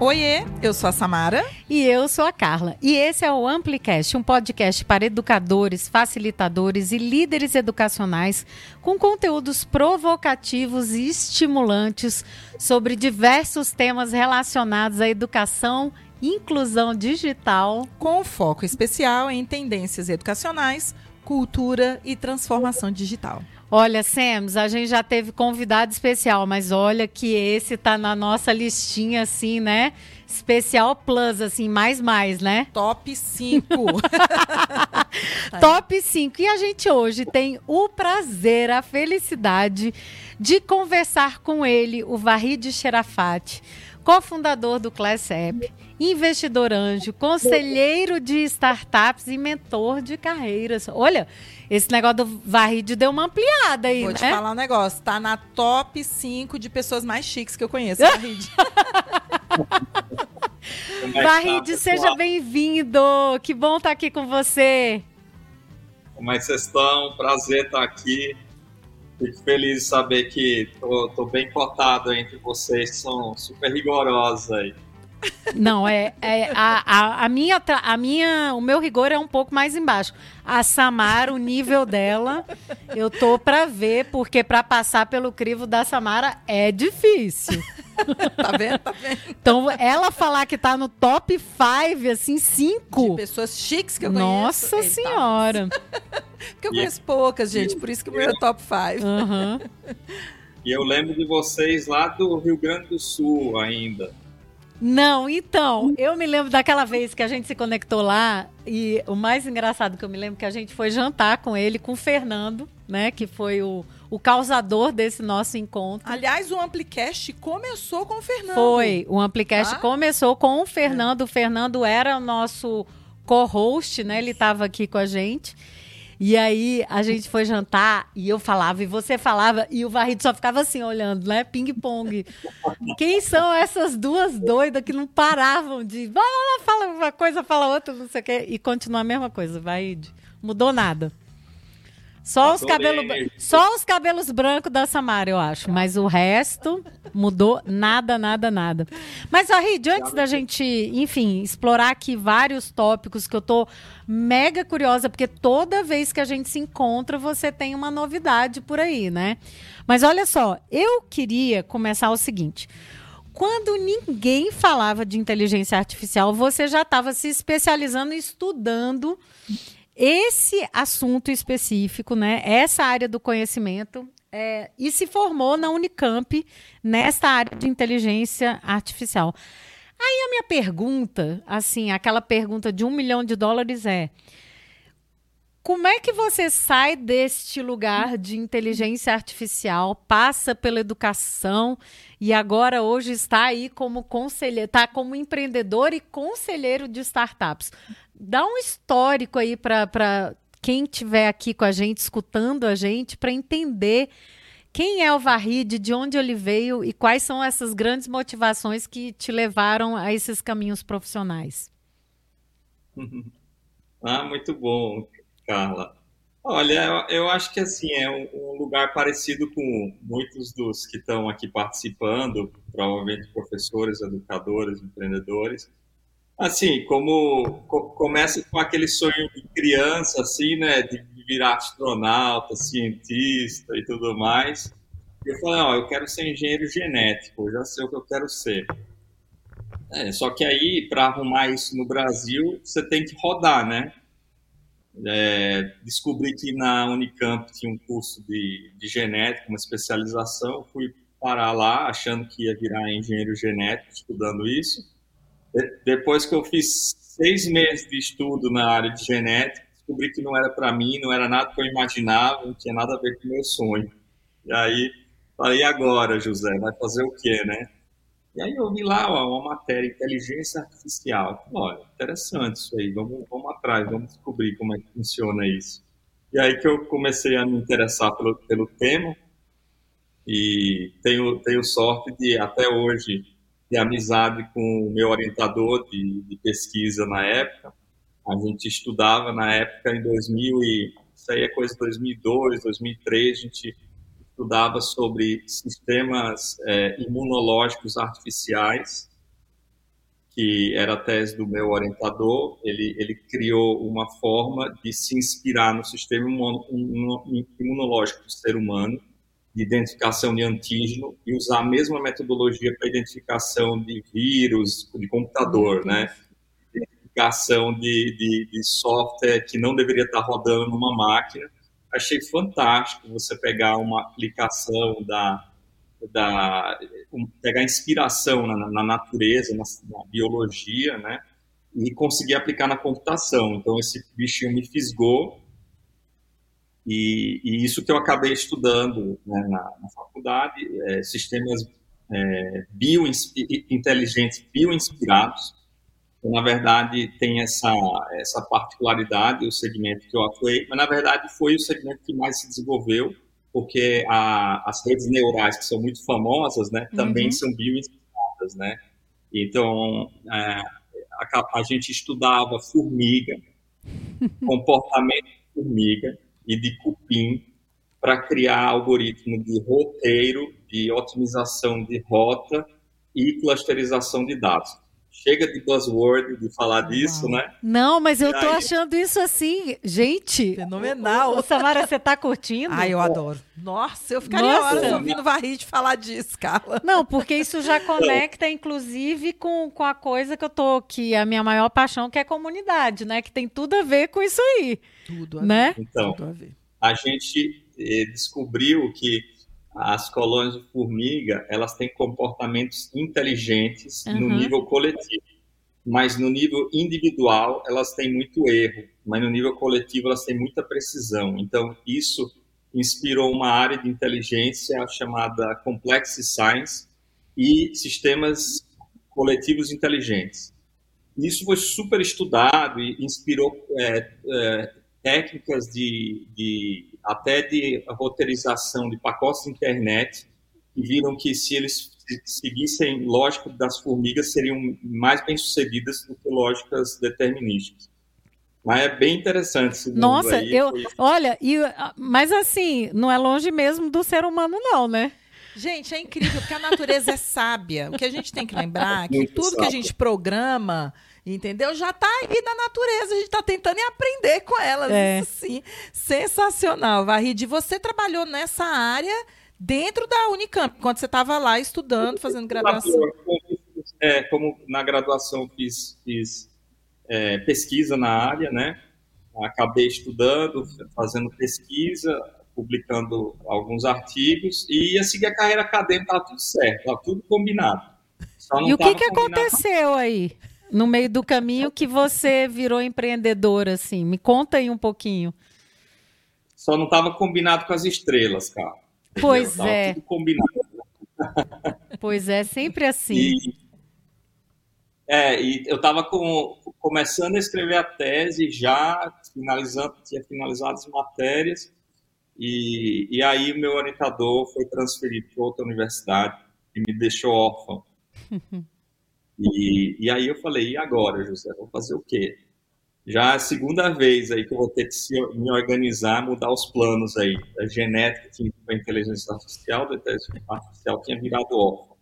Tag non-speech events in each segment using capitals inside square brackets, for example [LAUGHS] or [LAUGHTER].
Oiê, eu sou a Samara. E eu sou a Carla. E esse é o Amplicast, um podcast para educadores, facilitadores e líderes educacionais com conteúdos provocativos e estimulantes sobre diversos temas relacionados à educação e inclusão digital. Com foco especial em tendências educacionais, cultura e transformação digital. Olha, Sams, a gente já teve convidado especial, mas olha que esse tá na nossa listinha, assim, né? Especial Plus, assim, mais mais, né? Top 5. [LAUGHS] Top 5. E a gente hoje tem o prazer, a felicidade de conversar com ele, o Varrid Sherafat, cofundador do Class App, investidor anjo, conselheiro de startups e mentor de carreiras. Olha, esse negócio do Varride deu uma ampliada aí, Vou né? te falar um negócio. Tá na top 5 de pessoas mais chiques que eu conheço, [LAUGHS] Varride. Varride, seja bem-vindo. Que bom estar aqui com você. Como é que vocês estão? Prazer estar aqui. Fico feliz de saber que tô, tô bem cotado entre vocês, são super rigorosos aí. Não, é, é a, a, a, minha, a minha, o meu rigor é um pouco mais embaixo. A Samara, o nível dela, eu tô para ver, porque para passar pelo crivo da Samara é difícil. [LAUGHS] tá vendo? Tá vendo? Então, ela falar que tá no top 5, assim, 5. De pessoas chiques que eu conheço. Nossa senhora. Tá... [LAUGHS] porque eu conheço poucas, gente, por isso que o meu é top 5. Uhum. E eu lembro de vocês lá do Rio Grande do Sul ainda. Não, então, eu me lembro daquela vez que a gente se conectou lá e o mais engraçado que eu me lembro é que a gente foi jantar com ele, com o Fernando, né, que foi o, o causador desse nosso encontro. Aliás, o Amplicast começou com o Fernando. Foi, o Amplicast ah? começou com o Fernando. O Fernando era o nosso co-host, né, ele estava aqui com a gente. E aí a gente foi jantar e eu falava e você falava e o Varrido só ficava assim olhando, né? Ping-pong. Quem são essas duas doidas que não paravam de ah, fala uma coisa, fala outra, não sei o quê. E continua a mesma coisa, Varrido. Mudou nada. Só os, cabelos, só os cabelos brancos da Samara, eu acho. Mas o resto mudou nada, nada, nada. Mas, Arrid, antes da gente, enfim, explorar aqui vários tópicos que eu tô mega curiosa, porque toda vez que a gente se encontra, você tem uma novidade por aí, né? Mas olha só, eu queria começar o seguinte. Quando ninguém falava de inteligência artificial, você já estava se especializando e estudando esse assunto específico, né, essa área do conhecimento, é, e se formou na Unicamp nesta área de inteligência artificial. Aí a minha pergunta, assim, aquela pergunta de um milhão de dólares é: como é que você sai deste lugar de inteligência artificial, passa pela educação e agora hoje está aí como conselheiro, está como empreendedor e conselheiro de startups? dá um histórico aí para quem estiver aqui com a gente, escutando a gente, para entender quem é o Varride, de onde ele veio e quais são essas grandes motivações que te levaram a esses caminhos profissionais. [LAUGHS] Ah, muito bom, Carla. Olha, eu acho que assim é um, lugar parecido com muitos dos que estão aqui participando, provavelmente professores, educadores, empreendedores assim, como co começa com aquele sonho de criança, assim, né, de virar astronauta, cientista e tudo mais. Eu falei, ó, eu quero ser engenheiro genético, já sei o que eu quero ser. É, só que aí, para arrumar isso no Brasil, você tem que rodar, né? É, descobri que na Unicamp tinha um curso de, de genética, uma especialização, fui parar lá achando que ia virar engenheiro genético, estudando isso depois que eu fiz seis meses de estudo na área de genética, descobri que não era para mim, não era nada que eu imaginava, não tinha nada a ver com o meu sonho. E aí, falei, agora, José, vai fazer o quê, né? E aí eu vi lá ó, uma matéria, inteligência artificial. Olha, interessante isso aí, vamos, vamos atrás, vamos descobrir como é que funciona isso. E aí que eu comecei a me interessar pelo, pelo tema e tenho, tenho sorte de, até hoje, de amizade com o meu orientador de, de, pesquisa na época. A gente estudava na época em 2000 e isso aí é coisa de 2002, 2003, a gente estudava sobre sistemas é, imunológicos artificiais que era a tese do meu orientador, ele, ele criou uma forma de se inspirar no sistema imunológico do ser humano, de identificação de antígeno, e usar a mesma metodologia para identificação de vírus, de computador, né? Identificação de, de, de software que não deveria estar rodando numa máquina. Achei fantástico você pegar uma aplicação da da pegar inspiração na, na natureza, na, na, biologia, né? E conseguir aplicar na computação. Então esse bichinho me fisgou e, e isso que eu acabei estudando né, na, na, faculdade, é, sistemas é, biointeligentes, bioinspirados. Na verdade, tem essa, essa particularidade, o segmento que eu atuei, mas na verdade foi o segmento que mais se desenvolveu porque a, as redes neurais, que são muito famosas, né, também uhum. são bioinspiradas, né? Então, é, a, a, gente estudava formiga, [LAUGHS] comportamento de formiga e de cupim para criar algoritmo de roteiro, de otimização de rota e clusterização de dados chega de buzzword de falar disso, né? Não, mas eu tô aí... achando isso assim, gente. Fenomenal. Ô, Samara, você tá curtindo? Ai, eu adoro. Nossa, eu ficaria Nossa. horas ouvindo Varride falar disso, Carla. Não, porque isso já [LAUGHS] conecta, inclusive, com, com a coisa que eu tô, que é a minha maior paixão, que é comunidade, né? Que tem tudo a ver com isso aí. Tudo a né? ver. Então, tudo a, ver. a gente eh, descobriu que as colônias de formiga elas têm comportamentos inteligentes uhum. no nível coletivo, mas no nível individual elas têm muito erro, mas no nível coletivo elas têm muita precisão. Então isso inspirou uma área de inteligência chamada Complex Science e sistemas coletivos inteligentes. Isso foi super estudado e inspirou é, é, técnicas de, de até de roteirização de pacotes de internet, e viram que se eles seguissem lógica das formigas, seriam mais bem-sucedidas do que lógicas determinísticas. Mas é bem interessante esse Nossa, aí, eu, foi... olha, e, mas assim, não é longe mesmo do ser humano não, né? Gente, é incrível, porque a natureza é sábia. O que a gente tem que lembrar é que tudo que a gente programa Entendeu? Já está aí na natureza, a gente está tentando aprender com elas. É. Isso sim. Sensacional, Varride. Você trabalhou nessa área dentro da Unicamp, quando você estava lá estudando, fazendo graduação. É, como na graduação fiz, fiz é, pesquisa na área, né? Acabei estudando, fazendo pesquisa, publicando alguns artigos e ia seguir a carreira acadêmica, estava tudo certo, estava tudo combinado. e o que, que aconteceu aí? No meio do caminho que você virou empreendedora, assim? Me conta aí um pouquinho. Só não estava combinado com as estrelas, cara. Pois é. Tudo combinado. [LAUGHS] Pois é, sempre assim. E, é, e eu estava começando a escrever a tese já, finalizando, tinha finalizado as matérias, e, e aí meu orientador foi transferido para outra universidade e me deixou órfão. [LAUGHS] E, e aí eu falei, e agora, José, vou fazer o quê? Já é a segunda vez aí que eu vou ter que se, me organizar, mudar os planos aí. A genética tinha a inteligência artificial, da inteligência artificial tinha virado órfão.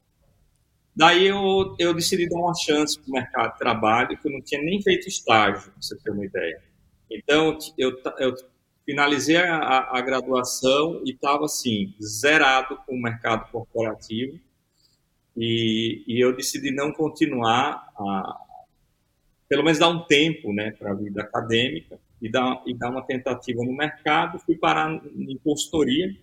Daí eu, eu decidi dar uma chance para o mercado de trabalho, que eu não tinha nem feito estágio, para você ter uma ideia. Então, eu, eu finalizei a, a graduação e estava assim, zerado com o mercado corporativo e, e eu decidi não continuar, a, pelo menos dar um tempo né, para a vida acadêmica e dar, e dar uma tentativa no mercado. Fui parar em consultoria,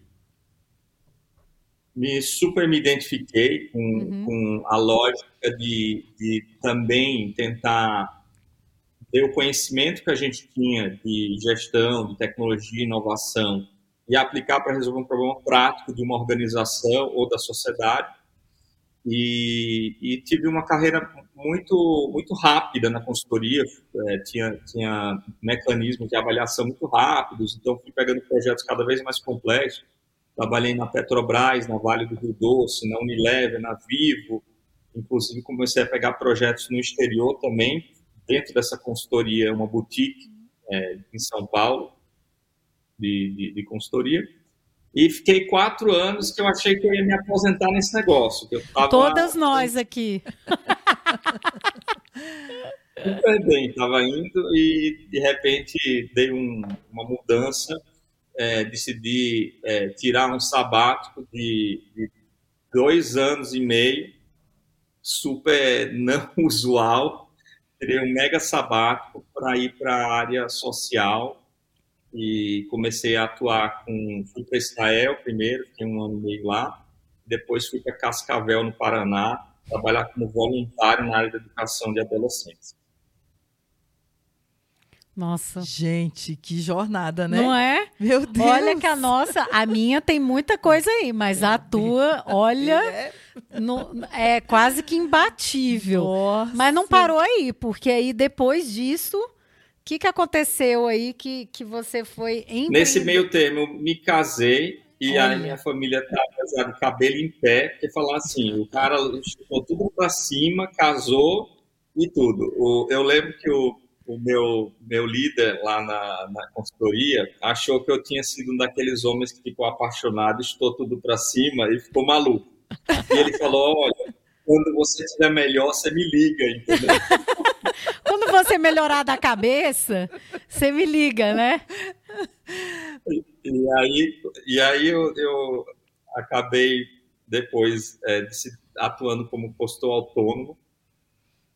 me super me identifiquei com, uhum. com a lógica de, de também tentar ter o conhecimento que a gente tinha de gestão, de tecnologia, inovação e aplicar para resolver um problema prático de uma organização ou da sociedade e, e, tive uma carreira muito muito rápida na consultoria é, tinha tinha mecanismos de avaliação muito rápidos então fui pegando projetos cada vez mais complexos. Trabalhei na Petrobras na Vale do Rio Doce na Unilever na Vivo. Inclusive comecei a pegar projetos no exterior também dentro dessa consultoria uma boutique é, em São Paulo de, de, de consultoria e fiquei quatro anos que eu achei que eu ia me aposentar nesse negócio. Todas nós aqui. [LAUGHS] super bem, estava indo e de repente dei um, uma mudança, é, decidi é, tirar um sabático de, de, dois anos e meio, super [LAUGHS] não usual, tirei um mega sabático para ir para a área social e comecei a atuar com, fui para Israel primeiro, fiquei um ano e meio lá, depois fui para Cascavel, no Paraná, trabalhar como voluntário na área da educação de adolescentes. Nossa. Gente, que jornada, né? Não é? Meu Deus. Olha que a nossa, a minha tem muita coisa aí, mas a tua, olha, [LAUGHS] é, no, é quase que imbatível. Nossa. Mas não parou aí, porque aí depois disso, o que, que aconteceu aí que, que você foi em Nesse meio termo, eu me casei e Olha. a minha família tá de cabelo em pé, porque falar assim, o cara chutou tudo para cima, casou e tudo. O, eu lembro que o, o meu, meu líder lá na, na consultoria achou que eu tinha sido um daqueles homens que ficou apaixonado, estou tudo para cima e ficou maluco. E ele falou, olha, quando você estiver melhor, você me liga, entendeu? [LAUGHS] quando você melhorar da cabeça, você me liga, né? E aí, e aí eu, eu acabei depois é, atuando como postor autônomo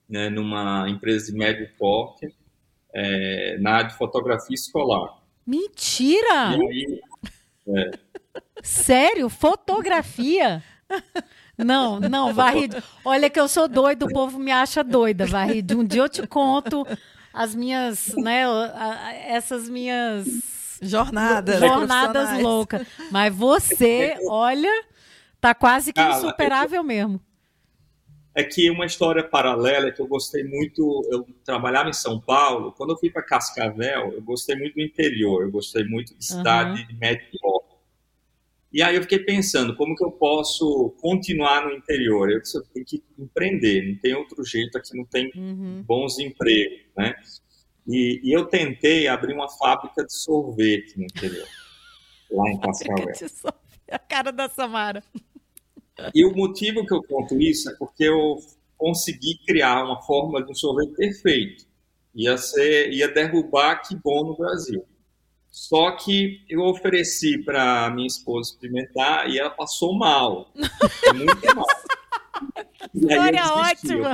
né, numa empresa de médio porte é, na área de fotografia escolar. Mentira! Aí, é, Sério? Fotografia? Não, não, Varrid. Olha que eu sou doido, o povo me acha doida, Varrid. Um dia eu te conto as minhas, né, essas minhas Jornadas. Jornadas loucas. Mas você, olha, tá quase que insuperável mesmo. É que uma história paralela que eu gostei muito, eu trabalhava em São Paulo, quando eu fui para Cascavel, eu gostei muito do interior, eu gostei muito de cidade uhum. de médio porte. E aí eu fiquei pensando, como que eu posso continuar no interior? Eu, eu tenho que empreender, não tem outro jeito, aqui não tem uhum. bons empregos, né? E, e, eu tentei abrir uma fábrica de sorvete no interior, lá em Cascavel. A cara da Samara. E o motivo que eu conto isso é porque eu consegui criar uma fórmula de um sorvete perfeito. Ia, ser, ia derrubar que bom no Brasil. Só que eu ofereci para minha esposa experimentar e ela passou mal. Muito mal. [LAUGHS] História ótima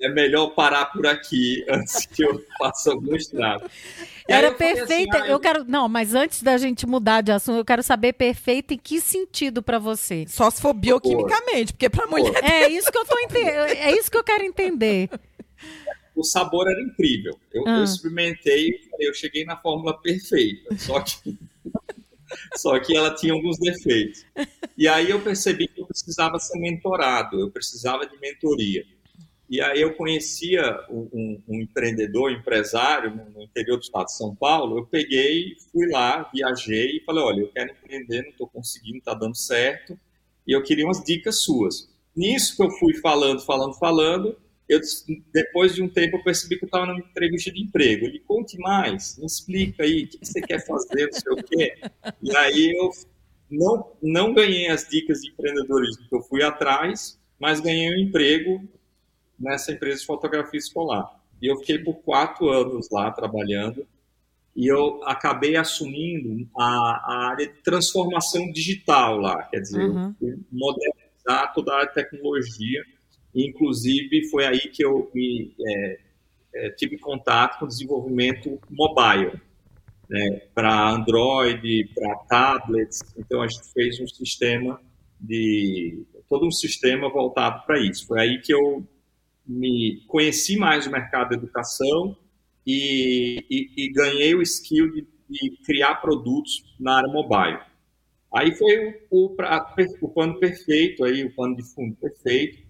é melhor parar por aqui [LAUGHS] antes que eu faça algum estrago. Era eu assim, perfeita. Assim, ah, eu... eu quero. Não, mas antes da gente mudar de assunto, eu quero saber perfeita em que sentido para você. Só se for bioquimicamente, porque para mulher. É isso que eu tô entendendo. É isso que eu quero entender. [LAUGHS] O sabor era incrível. Eu, ah. eu experimentei, eu cheguei na fórmula perfeita. Só que [LAUGHS] só que ela tinha alguns defeitos. E aí eu percebi que eu precisava ser mentorado, eu precisava de mentoria. E aí eu conhecia um, um empreendedor, um empresário no interior do estado de São Paulo. Eu peguei, fui lá, viajei e falei: olha, eu quero empreender, não estou conseguindo, está dando certo, e eu queria umas dicas suas. Nisso que eu fui falando, falando, falando, eu, depois de um tempo eu percebi que eu estava numa entrevista de emprego. Ele conte mais, me explica aí, o que você quer fazer, não sei o quê. E aí eu não, não ganhei as dicas de empreendedorismo que eu fui atrás, mas ganhei um emprego nessa empresa de fotografia escolar. E eu fiquei por quatro anos lá trabalhando e eu acabei assumindo a, a área de transformação digital lá, quer dizer, uhum. modernizar toda a área de tecnologia. Inclusive, foi aí que eu me, é, é, tive contato com desenvolvimento mobile, né, para Android, para tablets. Então, a gente fez um sistema de todo um sistema voltado para isso. Foi aí que eu me conheci mais o mercado da educação e, e, e ganhei o skill de, de, criar produtos na área mobile. Aí foi o, o, o perfeito, aí, o plano de fundo perfeito,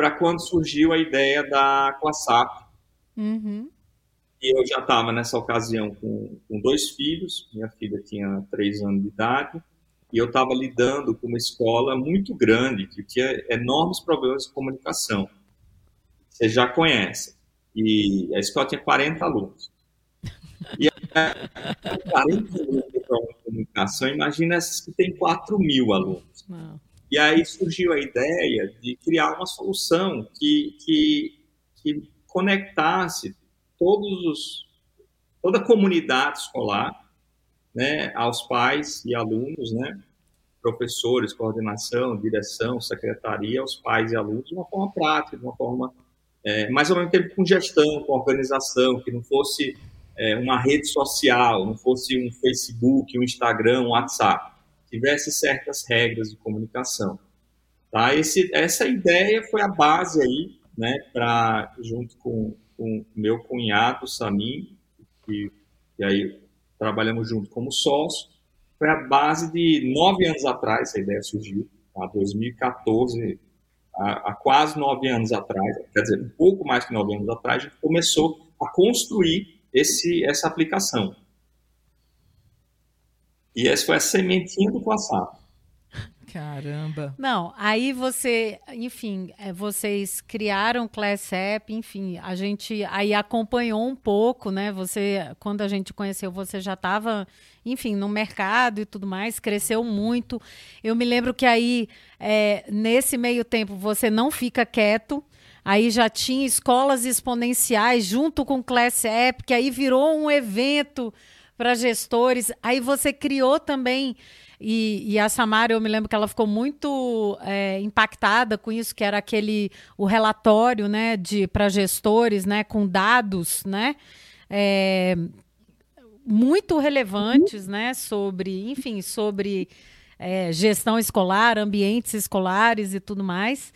para quando surgiu a ideia da ClassApp. Uhum. E eu já estava nessa ocasião com, com dois filhos, minha filha tinha três anos de idade, e eu estava lidando com uma escola muito grande, que tinha enormes problemas de comunicação você já conhece. E a escola tinha 40 alunos. E 40 alunos de comunicação, imagina essas que tem 4 mil alunos. Não. E aí surgiu a ideia de criar uma solução que, que, que conectasse todos os, toda a comunidade escolar, né, aos pais e alunos, né, professores, coordenação, direção, secretaria, aos pais e alunos de uma forma prática, de uma forma, é, ao mesmo tempo com gestão, com organização, que não fosse é, uma rede social, não fosse um Facebook, um Instagram, um WhatsApp, tivesse certas regras de comunicação. Tá? Esse, essa ideia foi a base aí, né, para junto com o meu cunhado Samim, que, e aí trabalhamos junto como sócio, foi a base de nove anos atrás, essa ideia surgiu, tá? 2014, há, há quase nove anos atrás, quer dizer, um pouco mais que nove anos atrás, a gente começou a construir esse, essa aplicação. E essa foi a sementinha do WhatsApp. Caramba. Não, aí você, enfim, é, vocês criaram Class App, enfim, a gente aí acompanhou um pouco, né? Você, quando a gente conheceu, você já estava, enfim, no mercado e tudo mais, cresceu muito. Eu me lembro que aí, é, nesse meio tempo, você não fica quieto. Aí já tinha escolas exponenciais junto com Class App, que aí virou um evento para gestores. Aí você criou também e, e, a Samara, eu me lembro que ela ficou muito é, impactada com isso, que era aquele o relatório, né, para gestores, né, com dados, né, é, muito relevantes, né, sobre, enfim, sobre é, gestão escolar, ambientes escolares e tudo mais.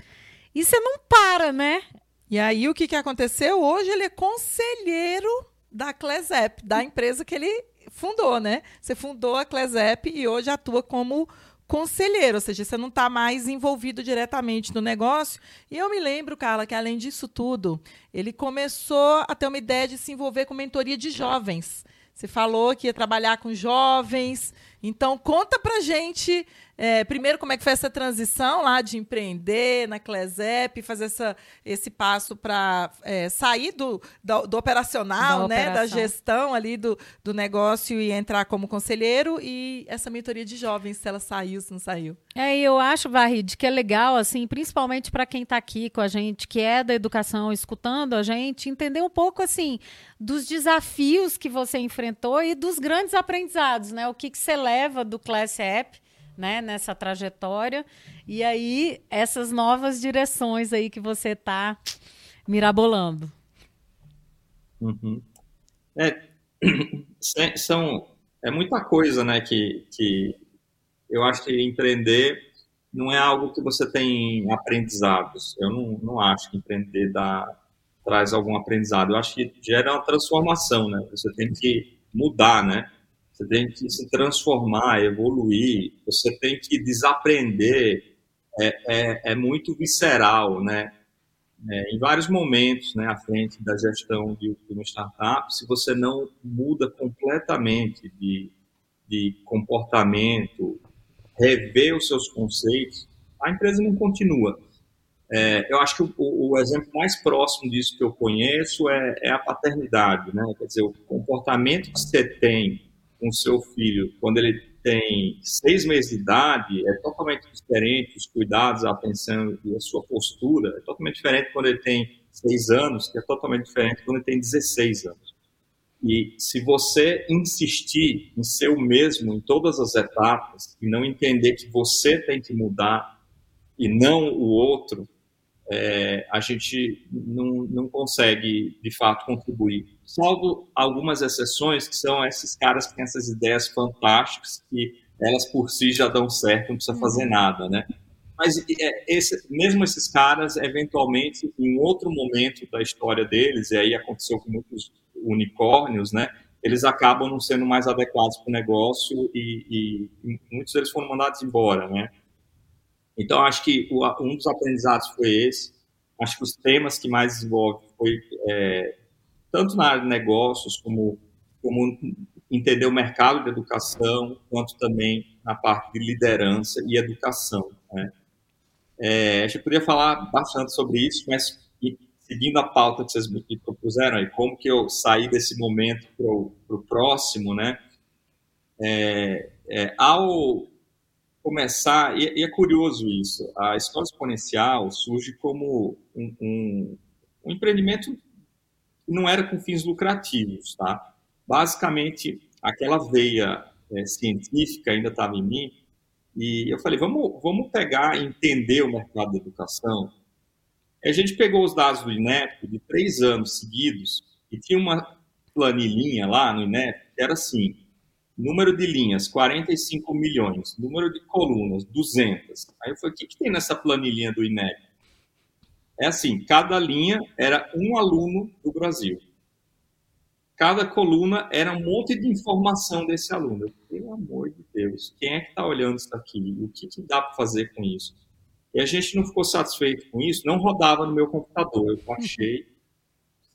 E você não para, né? E aí o que, que aconteceu? Hoje ele é conselheiro da Clesep, da empresa que ele fundou, né? Você fundou a Clesep e hoje atua como conselheiro, ou seja, você não está mais envolvido diretamente no negócio. E eu me lembro, Carla, que além disso tudo, ele começou a ter uma ideia de se envolver com mentoria de jovens. Você falou que ia trabalhar com jovens. Então, conta pra gente é, primeiro, como é que foi essa transição lá de empreender na Clesep, fazer essa, esse passo para é, sair do, do, do operacional, da né, da gestão ali do, do negócio e entrar como conselheiro e essa mentoria de jovens, se ela saiu, se não saiu. É, eu acho, Varrid, que é legal, assim, principalmente para quem está aqui com a gente, que é da educação, escutando a gente, entender um pouco, assim, dos desafios que você enfrentou e dos grandes aprendizados, né? O que, que você leva do Class App né, nessa trajetória. E aí, essas novas direções aí que você está mirabolando. Uhum. É, [CLEARS THROAT] são, é muita coisa, né, que, que eu acho que empreender não é algo que você tem aprendizados. Eu não, não acho que empreender dá, traz algum aprendizado. Eu acho que gera uma transformação, né? Você tem que mudar, né? Você tem que se transformar, evoluir, você tem que desaprender, é, é, é muito visceral, né? É, em vários momentos, né, à frente da gestão de, uma startup, se você não muda completamente de, de comportamento, rever os seus conceitos, a empresa não continua. É, eu acho que o, o, exemplo mais próximo disso que eu conheço é, é, a paternidade, né? Quer dizer, o comportamento que você tem com seu filho quando ele tem seis meses de idade é totalmente diferente, os cuidados, a atenção e a sua postura é totalmente diferente quando ele tem seis anos, que é totalmente diferente quando ele tem 16 anos. E se você insistir em ser o mesmo em todas as etapas e não entender que você tem que mudar e não o outro, é, a gente não, não consegue, de fato, contribuir. Salvo algumas exceções, que são esses caras que têm essas ideias fantásticas, que elas por si já dão certo, não precisa fazer uhum. nada, né? Mas é, esse, mesmo esses caras, eventualmente, em outro momento da história deles, e aí aconteceu com muitos unicórnios, né? Eles acabam não sendo mais adequados para o negócio e, e muitos deles foram mandados embora, né? Então, acho que o, um dos aprendizados foi esse. Acho que os temas que mais desenvolve foi é, tanto na área de negócios, como, como entender o mercado de educação, quanto também na parte de liderança e educação. Né? É, a gente poderia falar bastante sobre isso, mas seguindo a pauta que vocês me propuseram, aí, como que eu saí desse momento para o próximo, né? É, é, ao começar, e, e, é curioso isso, a escola exponencial surge como um, um, um, empreendimento não era com fins lucrativos, tá? Basicamente, aquela veia é, científica ainda estava em mim, e eu falei, vamos, vamos pegar e entender o mercado da educação. A gente pegou os dados do INEP de três anos seguidos e tinha uma planilhinha lá no INEP que era assim, número de linhas, 45 milhões, número de colunas, 200. Aí eu falei, o que, que tem nessa planilhinha do INEP? É assim, cada linha era um aluno do Brasil. Cada coluna era um monte de informação desse aluno. Pelo amor de Deus, quem é que está olhando isso aqui? O que, que dá para fazer com isso? E a gente não ficou satisfeito com isso, não rodava no meu computador. Eu baixei,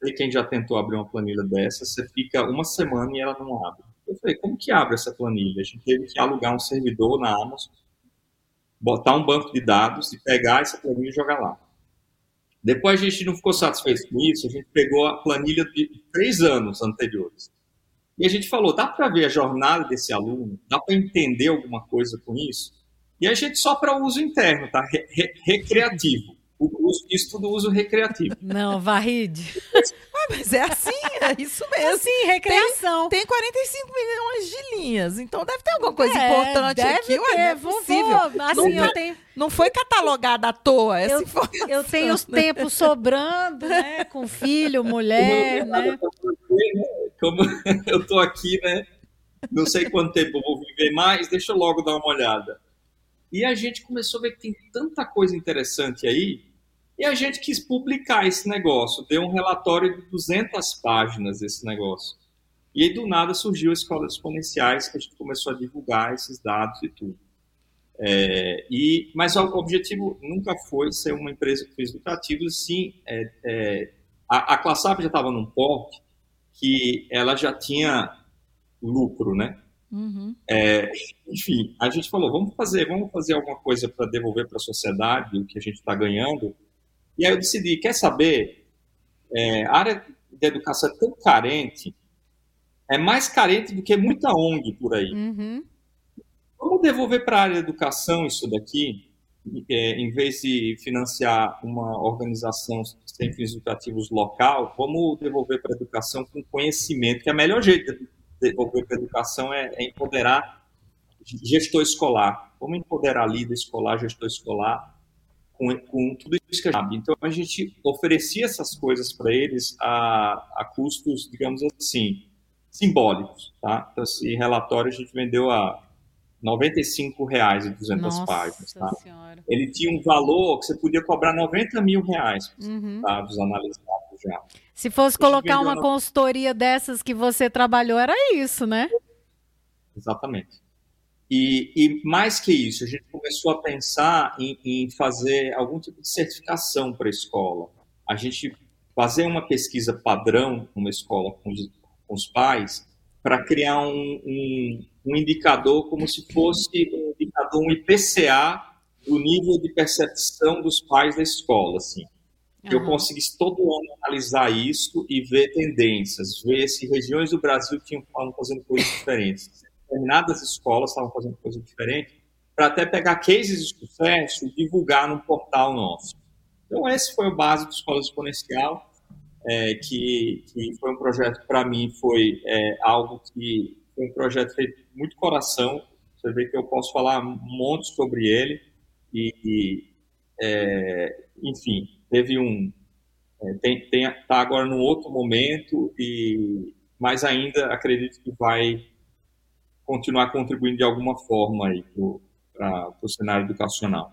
sei quem já tentou abrir uma planilha dessa, você fica uma semana e ela não abre. Eu falei, como que abre essa planilha? A gente teve que alugar um servidor na Amazon, botar um banco de dados e pegar essa planilha e jogar lá. Depois a gente não ficou satisfeito com isso, a gente pegou a planilha de três anos anteriores. E a gente falou, dá para ver a jornada desse aluno? Dá para entender alguma coisa com isso? E a gente só para uso interno, tá? Re re recreativo. O, isso tudo uso recreativo. Não, varride. Mas é assim, é isso mesmo. Assim, recreação. Tem, tem 45 milhões de linhas, então deve ter alguma coisa é, importante aqui. Ter, Ué, não é possível. Assim, não, eu tenho... não foi catalogada à toa essa eu, informação. Eu tenho os tempos sobrando, né? Com filho, mulher, né? Como [LAUGHS] eu tô aqui, né? Não sei quanto tempo eu vou viver mais, deixa eu logo dar uma olhada. E a gente começou a ver que tem tanta coisa interessante aí, e a gente quis publicar esse negócio, deu um relatório de 200 páginas esse negócio. E aí, do nada, surgiu a Escola Exponenciais, que a gente começou a divulgar esses dados e tudo. É, e, mas o objetivo nunca foi ser uma empresa que fez educativos, sim, é, é, a, a ClassUp já estava num porte que ela já tinha lucro, né? Uhum. É, enfim, a gente falou, vamos fazer, vamos fazer alguma coisa para devolver para a sociedade o que a gente está ganhando, e aí eu decidi, quer saber? É, a área de educação é tão carente, é mais carente do que muita ONG por aí. Uhum. Vamos devolver para a área de educação isso daqui, é, em vez de financiar uma organização sem fins educativos local, vamos devolver para a educação com conhecimento, que é o melhor jeito de devolver para a educação é, é empoderar gestor escolar. Vamos empoderar líder escolar, gestor escolar, com, com tudo isso que a gente sabe. Então, a gente oferecia essas coisas para eles a, a custos, digamos assim, simbólicos. Tá? Então, esse relatório a gente vendeu a R$ 95,00 e 200 Nossa páginas. Tá? Ele tinha um valor que você podia cobrar 90 mil reais uhum. tá? dos analisados já. Se fosse colocar uma consultoria dessas que você trabalhou, era isso, né? Exatamente. E, e, mais que isso, a gente começou a pensar em, em fazer algum tipo de certificação para a escola. A gente fazer uma pesquisa padrão numa escola com os, com os pais para criar um, um, um, indicador como se fosse um indicador, um IPCA do nível de percepção dos pais da escola, assim. Que uhum. eu conseguisse todo ano analisar isso e ver tendências, ver se regiões do Brasil tinham fazendo coisas diferentes determinadas escolas estavam fazendo coisa diferente, para até pegar cases de sucesso e divulgar no portal nosso. Então, esse foi o base do Escola Exponencial, é, que, que, foi um projeto, para mim, foi é, algo que foi um projeto feito muito coração. Você vê que eu posso falar um monte sobre ele. E, e é, enfim, teve um. É, tem, tem, tá agora num outro momento, e, mas ainda acredito que vai continuar contribuindo de alguma forma aí para o cenário educacional.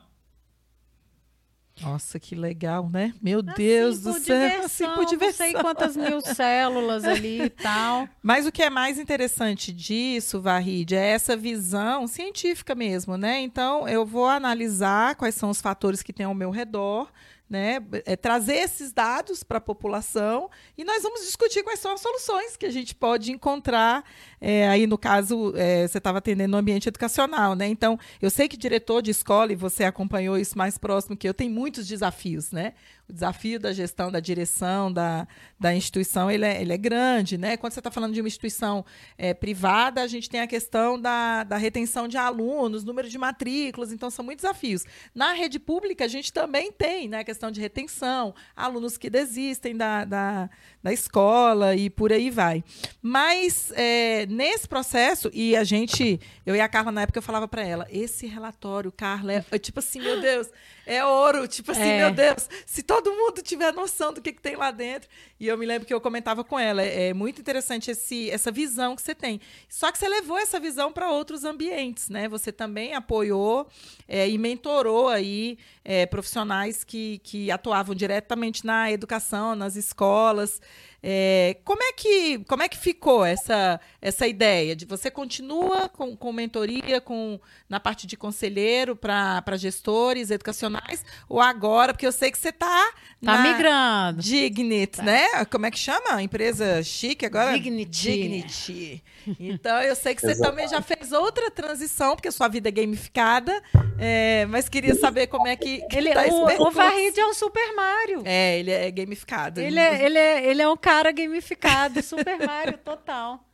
Nossa, que legal, né? Meu assim, Deus do céu. Diversão, assim por diversão. Não sei quantas mil [LAUGHS] células ali e tal. Mas o que é mais interessante disso, Varride, é essa visão científica mesmo, né? Então, eu vou analisar quais são os fatores que tem ao meu redor, né, é, trazer esses dados para a população e nós vamos discutir quais são as soluções que a gente pode encontrar. É, aí, no caso, é, você estava atendendo no ambiente educacional, né? Então, eu sei que diretor de escola, e você acompanhou isso mais próximo que eu, tem muitos desafios, né? O desafio da gestão, da direção da, da instituição, ele é, ele é grande. Né? Quando você está falando de uma instituição é, privada, a gente tem a questão da, da retenção de alunos, número de matrículas, então são muitos desafios. Na rede pública, a gente também tem né, a questão de retenção, alunos que desistem da, da, da escola e por aí vai. Mas é, nesse processo, e a gente, eu e a Carla na época eu falava para ela, esse relatório, Carla, é, é, tipo assim, meu Deus, é ouro, tipo assim, é. meu Deus, se todo mundo tiver noção do que, que tem lá dentro. E eu me lembro que eu comentava com ela, é, é muito interessante esse, essa visão que você tem. Só que você levou essa visão para outros ambientes, né? Você também apoiou é, e mentorou aí é, profissionais que, que atuavam diretamente na educação, nas escolas. É, como, é que, como é que ficou essa, essa ideia de você continua com, com mentoria com, na parte de conselheiro para gestores educacionais ou agora, porque eu sei que você está tá migrando. Dignit, tá. né? Como é que chama? Empresa chique agora? Dignity. Dignity. Então eu sei que você também já fez outra transição, porque sua vida é gamificada, é, mas queria saber como é que, que ele, tá o, o Farid é um Super Mario. É, ele é gamificado. Ele é, ele é, ele é um cara gamificado, Super Mario total.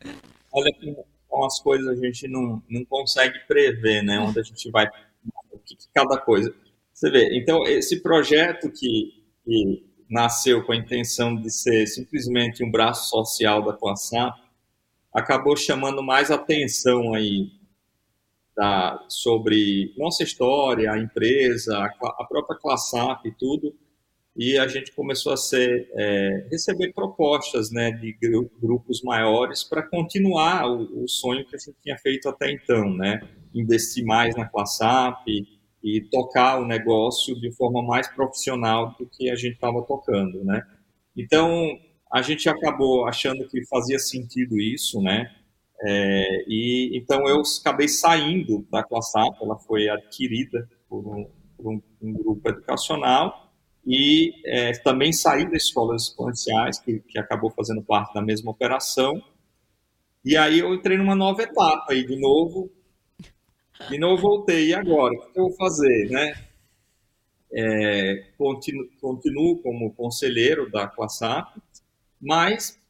Olha como as coisas a gente não, não consegue prever, né? Onde a gente vai, o que, que cada coisa. Você vê, então esse projeto que, que nasceu com a intenção de ser simplesmente um braço social da Coassap, acabou chamando mais atenção aí da, sobre nossa história, a empresa, a, a própria Classap e tudo, e a gente começou a ser, é, receber propostas né, de grupos maiores para continuar o, o, sonho que a gente tinha feito até então, né? investir mais na ClassApp e, e tocar o negócio de forma mais profissional do que a gente estava tocando. Né? Então, a gente acabou achando que fazia sentido isso, né? É, e então eu acabei saindo da ClassApp, ela foi adquirida por um, por um, um grupo educacional e é, também saí das escolas exponenciais, que, que acabou fazendo parte da mesma operação. E aí eu entrei numa nova etapa aí de novo. De novo voltei. E agora? O que eu vou fazer, né? É, continuo, continuo, como conselheiro da ClassApp, mas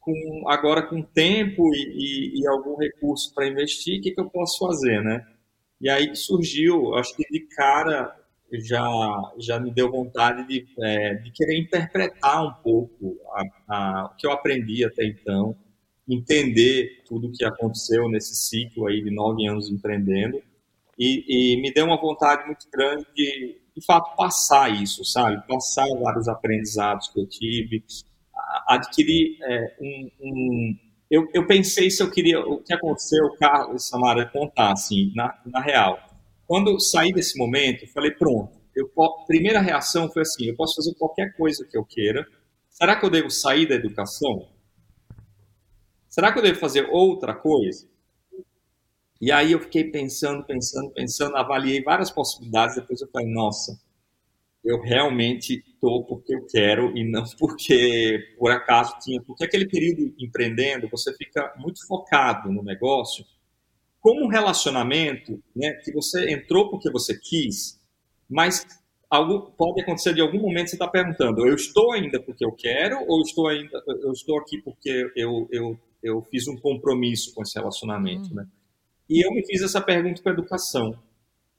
com, agora com tempo e, e, e algum recurso para investir, o que, que eu posso fazer, né? E aí surgiu, acho que de cara já, já me deu vontade de, é, de querer interpretar um pouco a, a, o que eu aprendi até então, entender tudo o que aconteceu nesse ciclo aí de nove anos empreendendo, e, e me deu uma vontade muito grande de, de fato, passar isso, sabe? Passar vários aprendizados que eu tive, adquirir é, um, um eu, eu, pensei se eu queria, o que aconteceu, Carlos Samara contar, assim, na, na real. Quando saí desse momento, eu falei, pronto, eu, primeira reação foi assim, eu posso fazer qualquer coisa que eu queira, será que eu devo sair da educação? Será que eu devo fazer outra coisa? E aí eu fiquei pensando, pensando, pensando, avaliei várias possibilidades, depois eu falei, nossa, eu realmente estou porque eu quero e não [LAUGHS] porque por acaso tinha. Porque aquele período empreendendo, você fica muito focado no negócio como um relacionamento, né, que você entrou porque você quis, mas algo pode acontecer de algum momento você está perguntando, eu estou ainda porque eu quero ou estou ainda eu estou aqui porque eu, eu, eu fiz um compromisso com esse relacionamento, né? E eu me fiz essa pergunta com a educação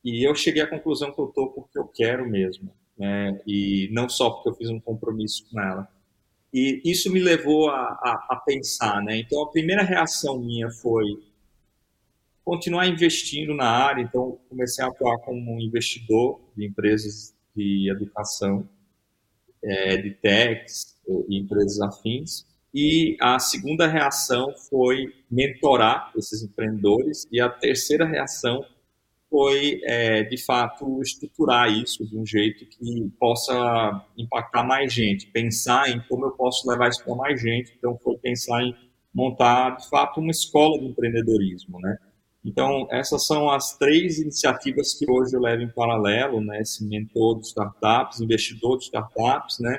e eu cheguei à conclusão que eu estou porque eu quero mesmo, né? E não só porque eu fiz um compromisso com ela. E isso me levou a, a, a pensar, né? Então a primeira reação minha foi continuar investindo na área, então comecei a atuar como um investidor de empresas de educação, é, de techs e empresas afins. E a segunda reação foi mentorar esses empreendedores, e a terceira reação foi, é, de fato, estruturar isso de um jeito que possa impactar mais gente, pensar em como eu posso levar isso para mais gente. Então, foi pensar em montar, de fato, uma escola de empreendedorismo, né? Então, essas são as três iniciativas que hoje eu levo em paralelo, né? Esse mentor de startups, investidor de startups, né?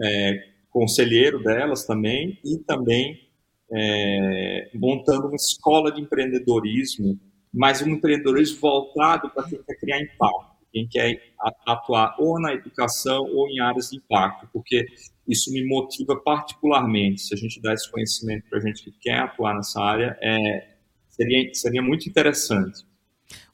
É, conselheiro delas também e também é, montando uma escola de empreendedorismo, mas um empreendedorismo voltado para quem quer criar impacto, quem quer atuar ou na educação ou em áreas de impacto, porque isso me motiva particularmente. Se a gente dá esse conhecimento para a gente que quer atuar nessa área, é, Seria, seria muito interessante.